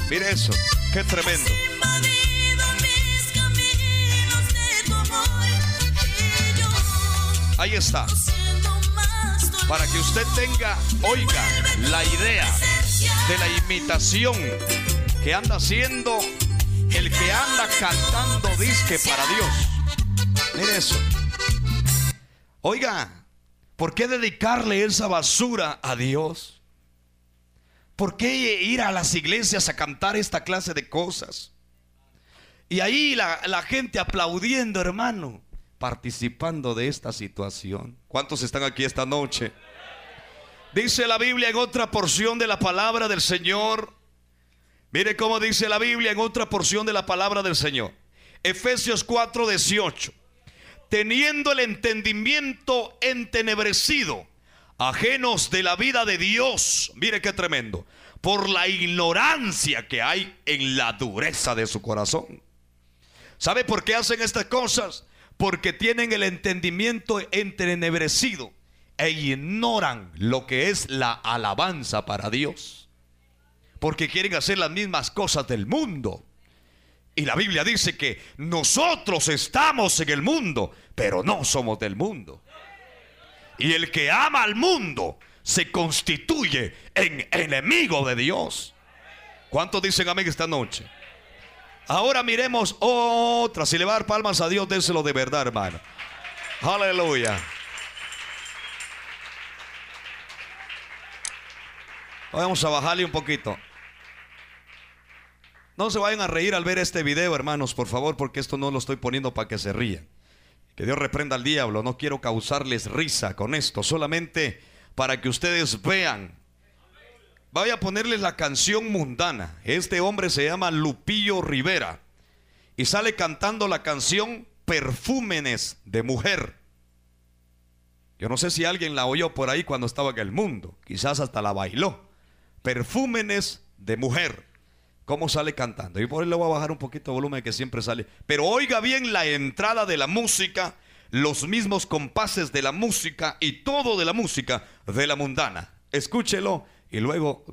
Mire eso, qué tremendo. Ahí está para que usted tenga, oiga, la idea de la imitación que anda haciendo el que anda cantando disque para Dios. Mire eso. Oiga, ¿por qué dedicarle esa basura a Dios? ¿Por qué ir a las iglesias a cantar esta clase de cosas? Y ahí la, la gente aplaudiendo, hermano participando de esta situación. ¿Cuántos están aquí esta noche? Dice la Biblia en otra porción de la palabra del Señor. Mire cómo dice la Biblia en otra porción de la palabra del Señor. Efesios 4, 18. Teniendo el entendimiento entenebrecido, ajenos de la vida de Dios. Mire qué tremendo. Por la ignorancia que hay en la dureza de su corazón. ¿Sabe por qué hacen estas cosas? Porque tienen el entendimiento entrenebrecido e ignoran lo que es la alabanza para Dios. Porque quieren hacer las mismas cosas del mundo. Y la Biblia dice que nosotros estamos en el mundo, pero no somos del mundo. Y el que ama al mundo se constituye en enemigo de Dios. ¿Cuántos dicen amén esta noche? Ahora miremos otra. Si le va a dar palmas a Dios, déselo de verdad, hermano. Aleluya. Vamos a bajarle un poquito. No se vayan a reír al ver este video, hermanos, por favor, porque esto no lo estoy poniendo para que se rían. Que Dios reprenda al diablo. No quiero causarles risa con esto, solamente para que ustedes vean Voy a ponerles la canción mundana. Este hombre se llama Lupillo Rivera y sale cantando la canción Perfúmenes de Mujer. Yo no sé si alguien la oyó por ahí cuando estaba en el mundo. Quizás hasta la bailó. Perfúmenes de Mujer. ¿Cómo sale cantando? Y por ahí le voy a bajar un poquito de volumen que siempre sale. Pero oiga bien la entrada de la música, los mismos compases de la música y todo de la música de la mundana. Escúchelo y luego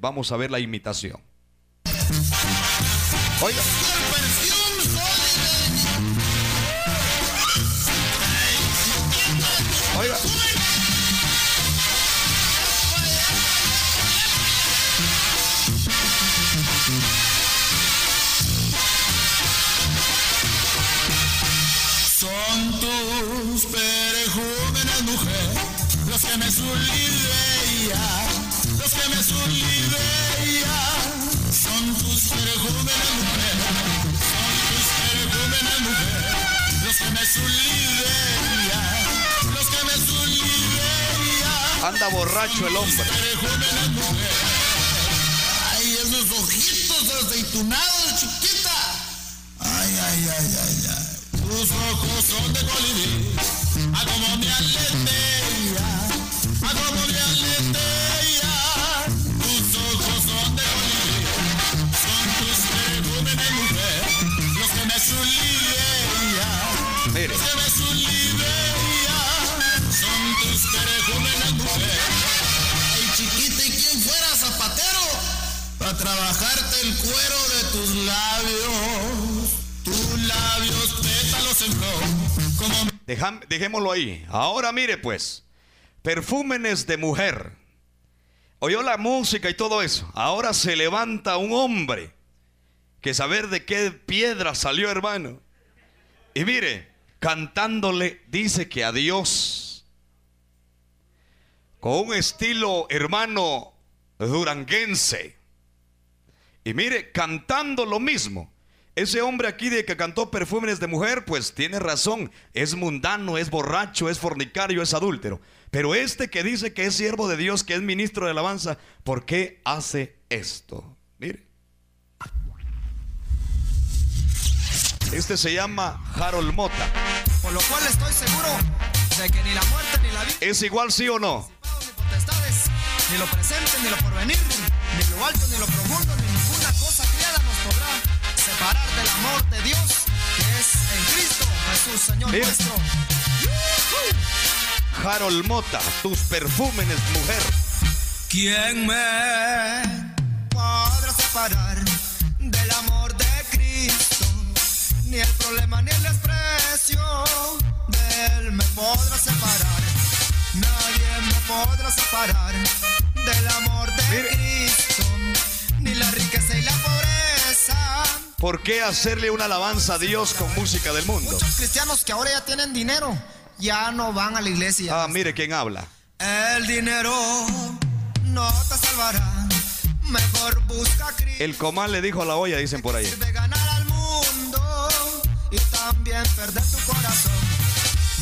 vamos a ver la imitación. Oiga. Oiga. Son tus perejúmenes, mujer, los que me sublimean los que me solidean son tus perjúmenes mujeres, son tus perjúmenes mujeres, los que me solidean, los que me solidean. Anda borracho el hombre. Ay, esos ojitos aceitunados, chiquita. Ay, ay, ay, ay, ay. Tus ojos son de colibrí, a como me alete. Para trabajarte el cuero de tus labios. Tus labios pétalos en flor. Como dejémoslo ahí. Ahora mire pues. Perfúmenes de mujer. Oyó la música y todo eso. Ahora se levanta un hombre. Que saber de qué piedra salió, hermano. Y mire, cantándole, dice que a Dios. Con un estilo, hermano, duranguense. Y mire, cantando lo mismo. Ese hombre aquí de que cantó perfumes de mujer, pues tiene razón. Es mundano, es borracho, es fornicario, es adúltero. Pero este que dice que es siervo de Dios, que es ministro de alabanza, ¿por qué hace esto? Mire. Este se llama Harold Mota. Por lo cual estoy seguro de que ni la muerte ni la vida, ¿Es igual sí o no? ni lo presente ni lo porvenir, ni lo alto ni lo profundo, separar del amor de Dios que es en Cristo Jesús, Señor Mira. nuestro. Harold Mota, tus perfúmenes, mujer. ¿Quién me podrá separar del amor de Cristo? Ni el problema ni el desprecio de Él me podrá separar. Nadie me podrá separar del amor de. Cristo. Ni la riqueza y la pobreza. ¿Por qué hacerle una alabanza a Dios con música del mundo? Muchos cristianos que ahora ya tienen dinero ya no van a la iglesia. Ah, mire quién habla. El dinero no te salvará. Mejor busca a Cristo. El comal le dijo a la olla, dicen por ahí. Sirve ganar al mundo y también perder tu corazón.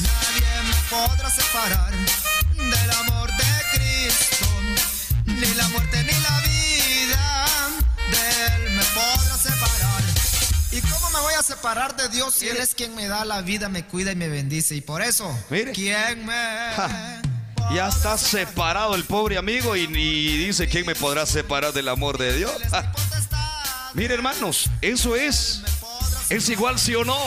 Nadie me podrá separar del amor de Cristo. Ni la muerte ni la vida de Él me podrá separar. ¿Y cómo me voy a separar de Dios si Él es quien me da la vida, me cuida y me bendice? Y por eso, Mire. ¿quién me... Ja. Ya está separado el pobre amigo y, y dice quién me podrá separar del amor de Dios. Ja. Mire hermanos, eso es. Es igual sí o no.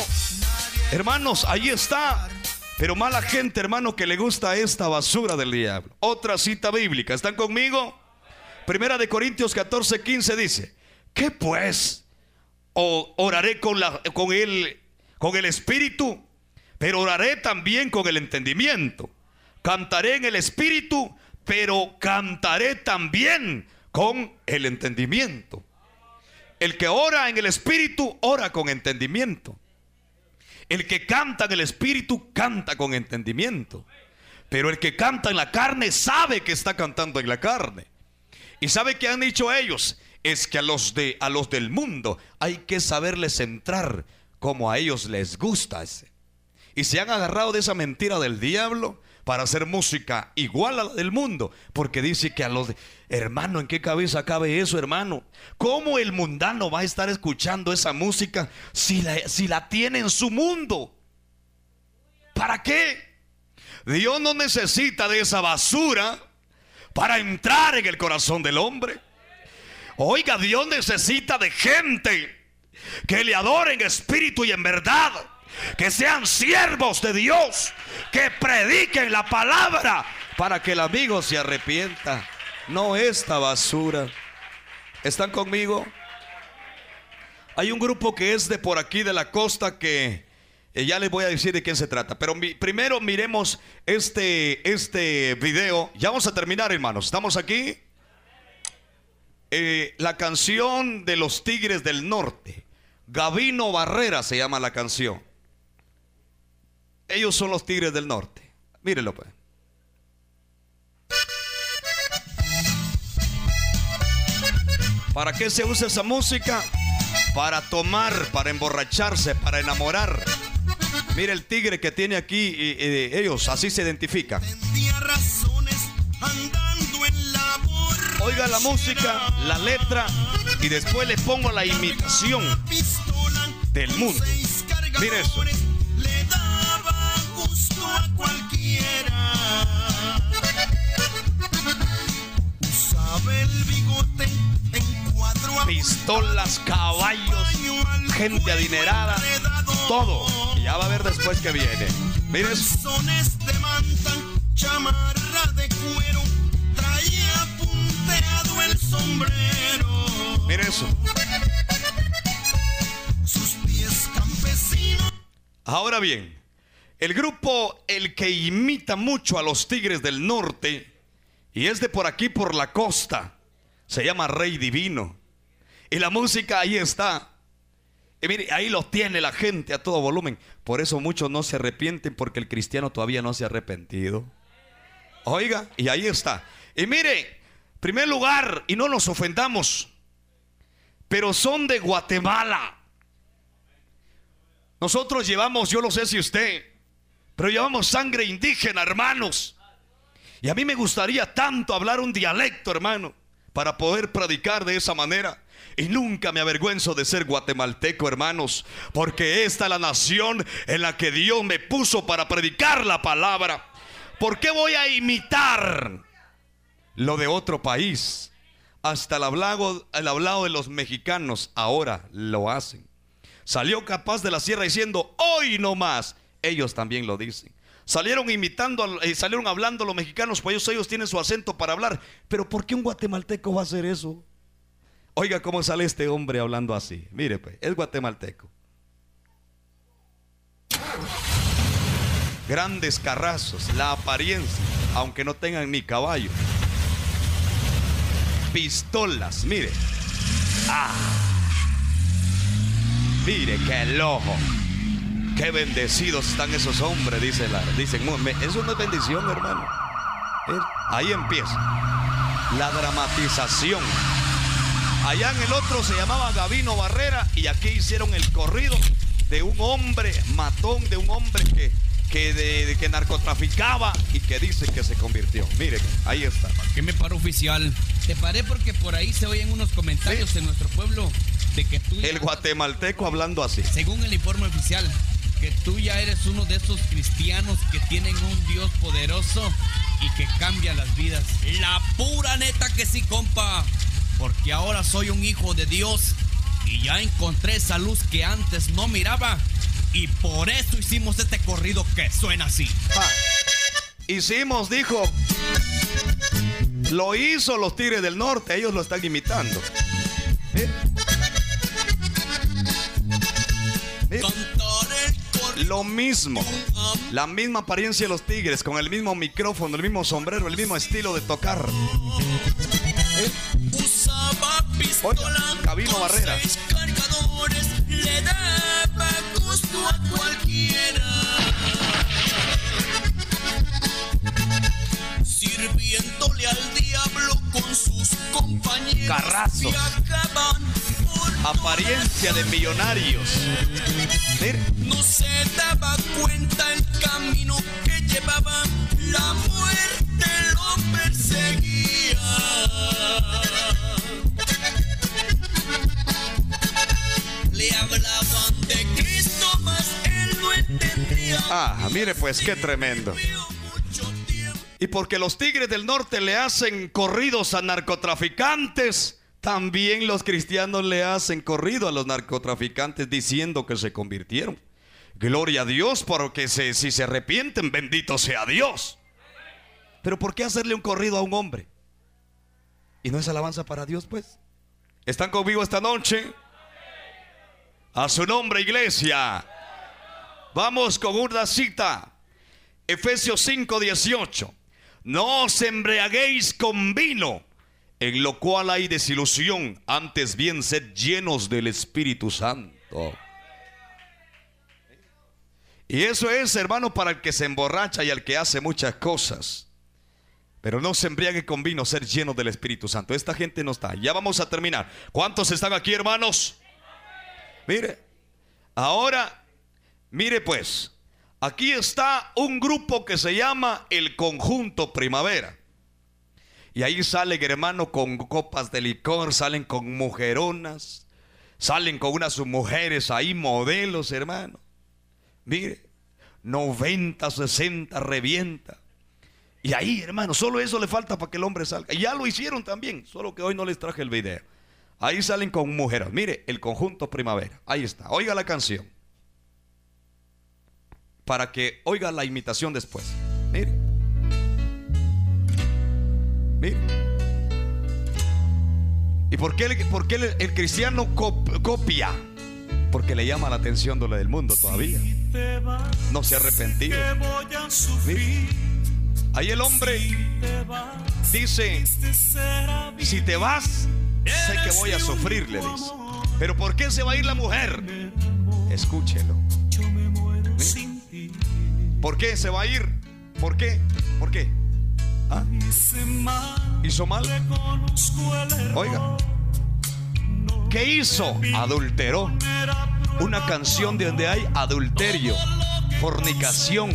Hermanos, ahí está. Pero mala gente, hermano, que le gusta esta basura del diablo. Otra cita bíblica. ¿Están conmigo? Primera de Corintios 14, 15 dice, ¿qué pues? O oraré con, la, con, el, con el espíritu, pero oraré también con el entendimiento. Cantaré en el espíritu, pero cantaré también con el entendimiento. El que ora en el espíritu, ora con entendimiento. El que canta en el espíritu, canta con entendimiento. Pero el que canta en la carne sabe que está cantando en la carne. ¿Y sabe qué han dicho ellos? Es que a los, de, a los del mundo hay que saberles entrar como a ellos les gusta. Y se han agarrado de esa mentira del diablo para hacer música igual a la del mundo. Porque dice que a los... de- hermano, ¿en qué cabeza cabe eso, hermano? ¿Cómo el mundano va a estar escuchando esa música si la, si la tiene en su mundo? ¿Para qué? Dios no necesita de esa basura para entrar en el corazón del hombre. Oiga, Dios necesita de gente que le adoren en espíritu y en verdad. Que sean siervos de Dios. Que prediquen la palabra para que el amigo se arrepienta. No esta basura. ¿Están conmigo? Hay un grupo que es de por aquí de la costa que eh, ya les voy a decir de quién se trata. Pero primero miremos este, este video. Ya vamos a terminar, hermanos. ¿Estamos aquí? Eh, la canción de los Tigres del Norte. Gavino Barrera se llama la canción. Ellos son los Tigres del Norte. Mírenlo pues. ¿Para qué se usa esa música? Para tomar, para emborracharse, para enamorar. Mire el tigre que tiene aquí, ellos, así se identifican. Tendría razones. Oiga la música, la letra y después le pongo la imitación del mundo. Mire eso. cargadores le daba gusto a cualquiera. Usaba el bigote en cuadro Pistolas, caballos, gente adinerada, todo. Y ya va a ver después que viene. Mire eso. Calzones de manta, chamarra de cuero, traía punteado el sombrero. Mire eso. Sus pies campesinos. Ahora bien, el grupo, el que imita mucho a los Tigres del Norte, y es de por aquí, por la costa, se llama Rey Divino. Y la música ahí está. Y mire, ahí lo tiene la gente a todo volumen. Por eso muchos no se arrepienten porque el cristiano todavía no se ha arrepentido. Oiga, y ahí está. Y mire, primer lugar, y no nos ofendamos, pero son de Guatemala. Nosotros llevamos, yo lo sé si usted, pero llevamos sangre indígena, hermanos. Y a mí me gustaría tanto hablar un dialecto, hermano, para poder predicar de esa manera. Y nunca me avergüenzo de ser guatemalteco, hermanos, porque esta es la nación en la que Dios me puso para predicar la palabra. ¿Por qué voy a imitar lo de otro país? Hasta el hablado, el hablado de los mexicanos ahora lo hacen. Salió capaz de la sierra diciendo, hoy no más. Ellos también lo dicen. Salieron imitando, al- eh, salieron hablando los mexicanos, pues ellos, ellos tienen su acento para hablar. Pero ¿por qué un guatemalteco va a hacer eso? Oiga cómo sale este hombre hablando así. Mire, pues, es guatemalteco. Grandes carrazos, la apariencia, aunque no tengan ni caballo. Pistolas, mire. Ah. Mire qué lojo. Qué bendecidos están esos hombres, dice la, dicen. "Mu- me- Eso no es bendición, hermano. Ahí empieza. La dramatización. Allá en el otro se llamaba Gavino Barrera y aquí hicieron el corrido de un hombre matón, de un hombre que, que, de- de que narcotraficaba y que dice que se convirtió. Mire, ahí está. ¿Qué me paró oficial? Te paré porque por ahí se oyen unos comentarios en nuestro pueblo de que tú, El guatemalteco hablando así. según el informe oficial, que tú ya eres uno de esos cristianos que tienen un Dios poderoso y que cambia las vidas. La pura neta que sí, compa. Porque ahora soy un hijo de Dios y ya encontré esa luz que antes no miraba. Y por eso hicimos este corrido que suena así. Ah, hicimos, dijo. Lo hizo los Tigres del Norte, ellos lo están imitando. ¿Eh? ¿Eh? Lo mismo. La misma apariencia de los Tigres, con el mismo micrófono, el mismo sombrero, el mismo estilo de tocar. Usaba pistola Oiga, Gabino con Barrera. le gusto a cualquiera. Sirviéndole al diablo con sus compañeros. Carrazo. Viajaban por Apariencia de millonarios. No se daba cuenta el camino que llevaba, la muerte lo mire pues qué tremendo. Y porque los tigres del norte le hacen corridos a narcotraficantes, también los cristianos le hacen corrido a los narcotraficantes diciendo que se convirtieron. Gloria a Dios, porque se- si se arrepienten, bendito sea Dios. Pero ¿por qué hacerle un corrido a un hombre? ¿Y no es alabanza para Dios, pues? ¿Están conmigo esta noche? A su nombre, iglesia. Vamos con una cita. Efesios 5:18. No os embriaguéis con vino, en lo cual hay desilusión, antes bien sed llenos del Espíritu Santo. Y eso es, hermano, para el que se emborracha y al que hace muchas cosas. Pero no se embriague con vino, ser llenos del Espíritu Santo. Esta gente no está. Ya vamos a terminar. ¿Cuántos están aquí, hermanos? Mire, ahora, mire pues, aquí está un grupo que se llama el Conjunto Primavera. Y ahí salen, hermano, con copas de licor, salen con mujeronas, salen con unas mujeres ahí, modelos, hermano. Mire, 90, 60, revienta. Y ahí, hermano, solo eso le falta para que el hombre salga. Y ya lo hicieron también, solo que hoy no les traje el video. Ahí salen con mujeres. Mire, el conjunto primavera. Ahí está. Oiga la canción. Para que oiga la imitación después. Mire. Mire. ¿Y por qué, el, cristiano copia? Porque le llama la atención de lo del mundo todavía. No se ha arrepentido. Mire. Ahí el hombre dice, si te vas, sé que voy a sufrir, le dice. Pero ¿por qué se va a ir la mujer? Escúchelo. ¿Por qué se va a ir? ¿Por qué? ¿Por qué? ¿Ah? ¿Hizo mal? Oiga. ¿Qué hizo? Adulteró. Una canción de donde hay adulterio, fornicación,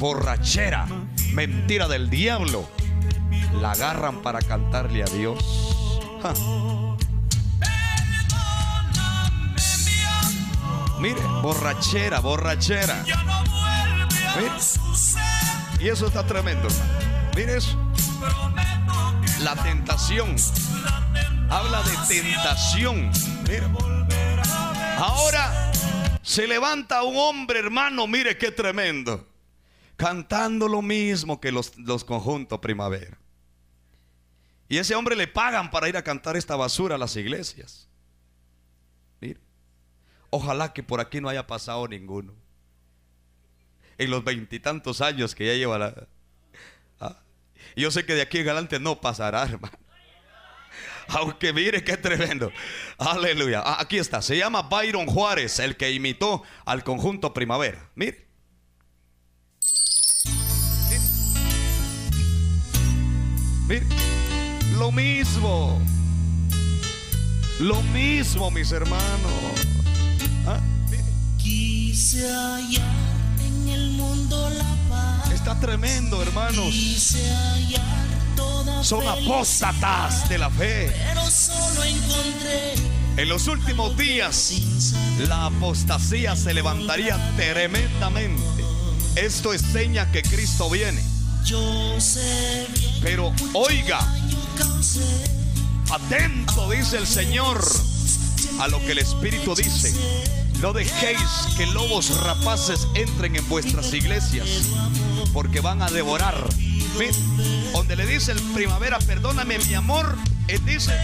borrachera, mentira del diablo. La agarran para cantarle a Dios. Mire, borrachera, borrachera. Y eso está tremendo, Mire eso. La tentación. Habla de tentación. Ahora se levanta un hombre, hermano. Mire qué tremendo. Cantando lo mismo que los, los conjuntos primavera. Y ese hombre le pagan para ir a cantar esta basura a las iglesias. Ojalá que por aquí no haya pasado ninguno. En los veintitantos años que ya lleva la... ¿ah? Yo sé que de aquí en adelante no pasará, hermano. Aunque mire qué tremendo. Aleluya. Ah, aquí está. Se llama Byron Juárez, el que imitó al conjunto Primavera. Mire. Mire. Lo mismo. Lo mismo, mis hermanos. ¿Ah? Quise hallar en el mundo la paz. Está tremendo, hermanos. Son apóstatas de la fe. Pero solo encontré. En los últimos días, la apostasía se levantaría tremendamente. Esto es seña que Cristo viene. Pero oiga, Atento, dice el Señor, a lo que el Espíritu dice. No dejéis que lobos rapaces entren en vuestras iglesias, porque van a devorar. Donde le dice el primavera, perdóname mi amor, él dice,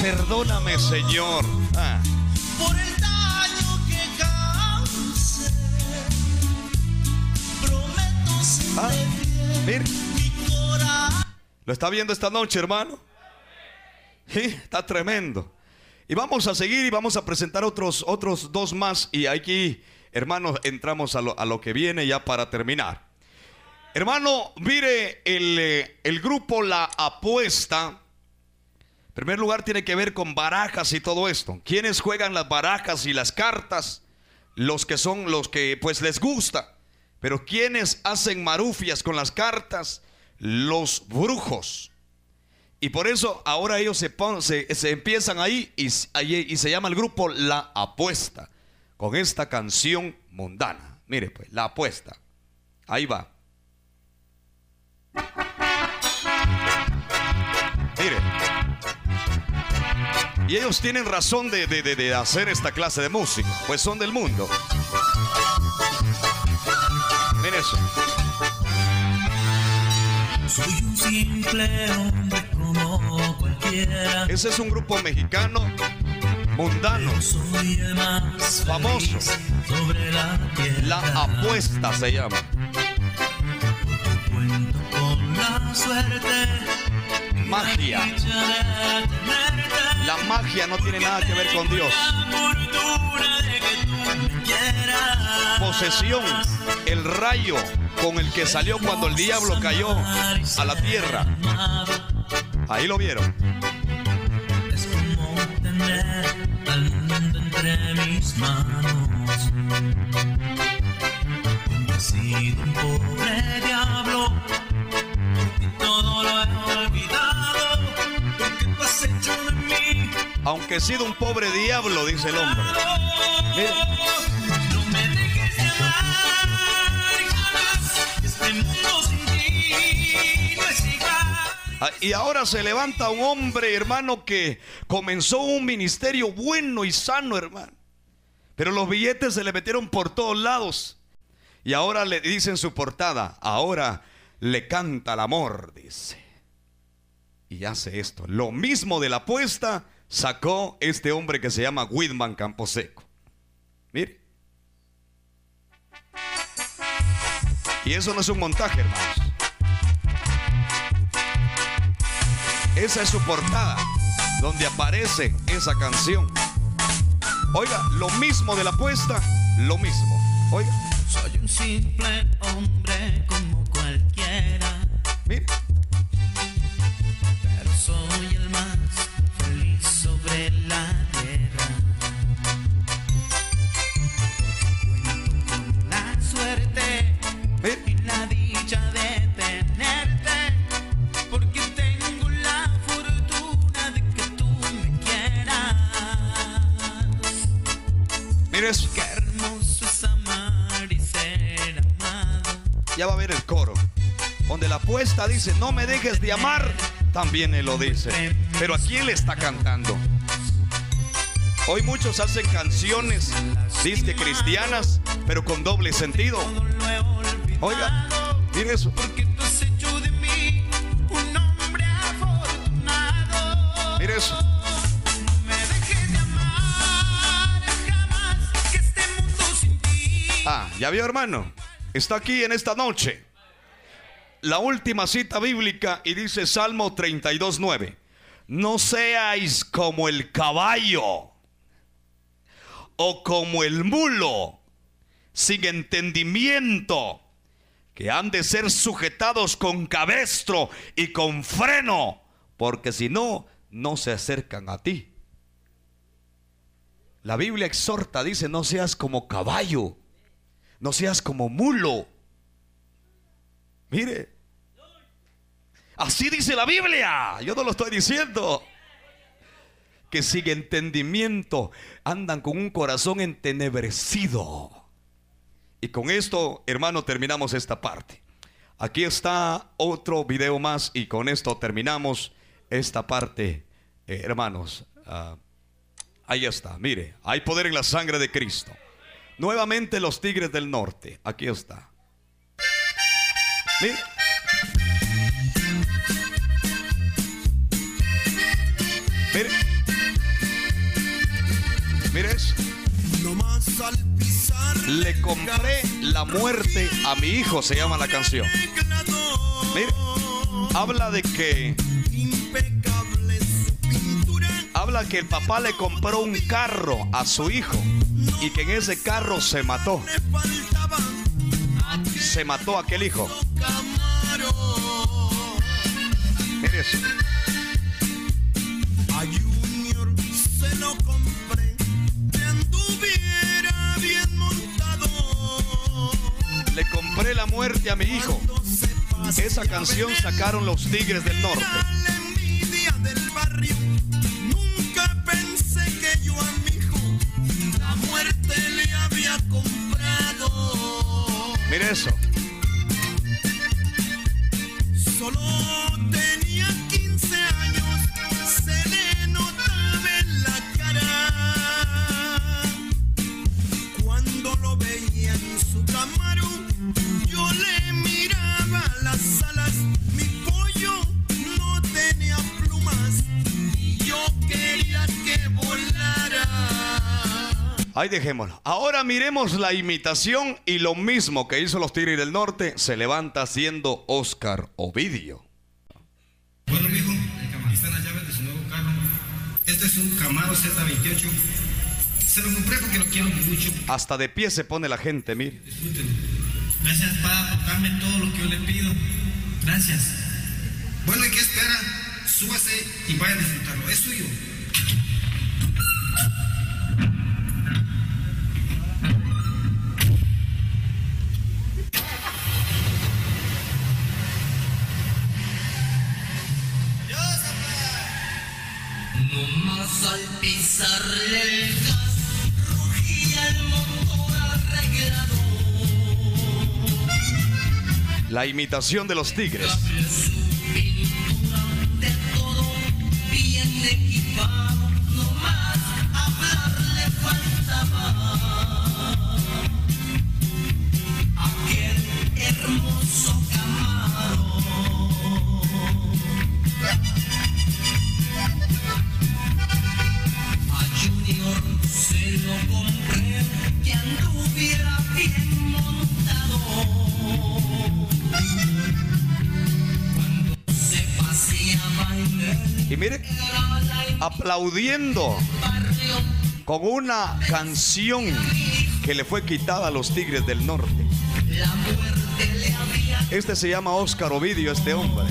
perdóname Señor. Ah. Por el daño que causé, prometo ah. Mira. ¿Lo está viendo esta noche, hermano? Sí, está tremendo. Y vamos a seguir y vamos a presentar otros, otros dos más. Y aquí, hermanos, entramos a lo, a lo que viene ya para terminar. Hermano, mire el, eh, el grupo La Apuesta. En primer lugar tiene que ver con barajas y todo esto. ¿Quiénes juegan las barajas y las cartas? Los que son los que pues les gusta. Pero ¿quiénes hacen marufias con las cartas? los brujos. Y por eso ahora ellos se, empiezan ahí y, se llama el grupo La Apuesta, con esta canción mundana. Mire pues, La Apuesta. Ahí va. Mire. Y ellos tienen razón de, de hacer esta clase de música, pues son del mundo. Mire eso. Soy un simple hombre como cualquiera. Ese es un grupo mexicano mundano, famoso. Sobre la, la apuesta se llama. Cuento con la suerte. Magia. La magia no tiene nada que ver con Dios. Posesión, el rayo con el que salió cuando el diablo cayó a la tierra. Ahí lo vieron. Es como tener al mundo entre mis manos. Cuando he sido un pobre diablo, y todo lo he olvidado, porque tú has hecho de mí. Aunque he sido un pobre diablo, dice el hombre. Mire, No me dejes Y ahora se levanta un hombre, hermano, que comenzó un ministerio bueno y sano, hermano. Pero los billetes se le metieron por todos lados. Y ahora le dice en su portada, ahora le canta el amor, dice. Y hace esto. Lo mismo de la apuesta sacó este hombre que se llama Whitman Camposeco. Mire. Y eso no es un montaje, hermanos. Esa es su portada, donde aparece esa canción. Oiga, lo mismo de la apuesta, lo mismo. Oiga, Soy un simple hombre como cualquiera, pero soy el más feliz sobre la Apuesta dice, no me dejes de amar, también él lo dice. Pero aquí él está cantando. Hoy muchos hacen canciones, dice cristianas, pero con doble sentido. Oiga, mire eso. Mire eso. Ah, ya vio hermano. Está aquí en esta noche. La última cita bíblica y dice Salmo 32.9. No seáis como el caballo o como el mulo sin entendimiento que han de ser sujetados con cabestro y con freno, porque si no, no se acercan a ti. La Biblia exhorta, dice, no seas como caballo, no seas como mulo. Mire, así dice la Biblia, yo no lo estoy diciendo. Que sin entendimiento andan con un corazón entenebrecido. Y con esto, hermano, terminamos esta parte. Aquí está otro video más y con esto terminamos esta parte, eh, hermanos. Ah, ahí está, mire, hay poder en la sangre de Cristo. Nuevamente los Tigres del Norte, aquí está. Mire. Mire. Mire eso. Le compré la muerte a mi hijo, se llama la canción. Mire, habla de que habla que el papá le compró un carro a su hijo y que en ese carro se mató. Se mató aquel hijo. Mire eso. A Junior se lo compré. Que anduviera bien montado. Le compré la muerte a mi hijo. Esa canción sacaron los Tigres del Norte. del barrio. Nunca pensé que yo a mi hijo la muerte le había comprado. Mire eso. Ahí dejémoslo. Ahora miremos la imitación y lo mismo que hizo los Tigres del Norte se levanta haciendo Oscar Ovidio. Bueno, mijo, aquí están las llaves de su nuevo carro. Este es un Camaro Z28. Se lo compré porque lo quiero mucho. Hasta de pie se pone la gente, mire. Disfrútenlo. Gracias, por darme todo lo que yo le pido. Gracias. Bueno, ¿y qué espera? Súbase y vaya a disfrutarlo. Es suyo. Al pisarle el gas, rugía el motor arreglado. La imitación de los tigres. Su Y mire, aplaudiendo con una canción que le fue quitada a los tigres del norte. Este se llama Oscar Ovidio, este hombre.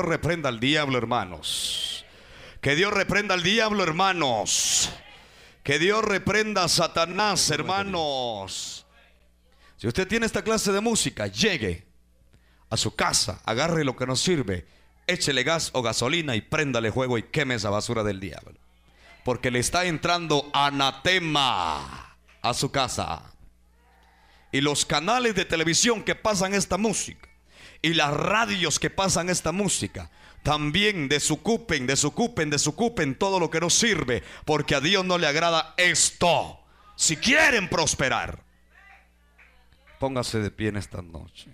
Dios reprenda al diablo, hermanos. Que Dios reprenda al diablo, hermanos. Que Dios reprenda a Satanás, hermanos. Si usted tiene esta clase de música, llegue a su casa, agarre lo que nos sirve, échele gas o gasolina y préndale juego y queme esa basura del diablo. Porque le está entrando anatema a su casa. Y los canales de televisión que pasan esta música y las radios que pasan esta música también desocupen, desocupen, desocupen todo lo que nos sirve, porque a Dios no le agrada esto. Si quieren prosperar, póngase de pie en esta noche.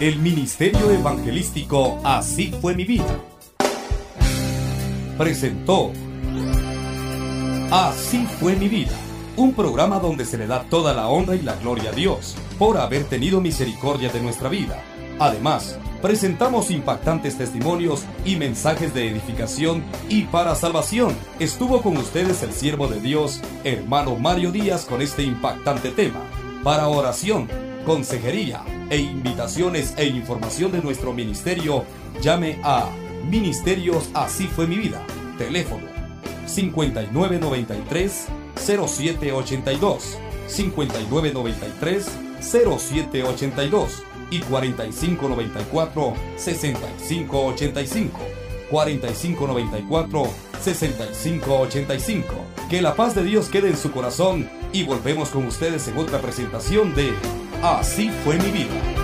El Ministerio Evangelístico Así fue mi vida. Presentó Así fue mi vida. Un programa donde se le da toda la honra y la gloria a Dios por haber tenido misericordia de nuestra vida. Además, presentamos impactantes testimonios y mensajes de edificación y para salvación. Estuvo con ustedes el siervo de Dios, hermano Mario Díaz, con este impactante tema. Para oración, consejería e invitaciones e información de nuestro ministerio, llame a Ministerios Así fue mi vida. Teléfono 5993 0782 5993 0782 y 4594 6585 4594 6585 Que la paz de Dios quede en su corazón y volvemos con ustedes en otra presentación de Así fue mi vida.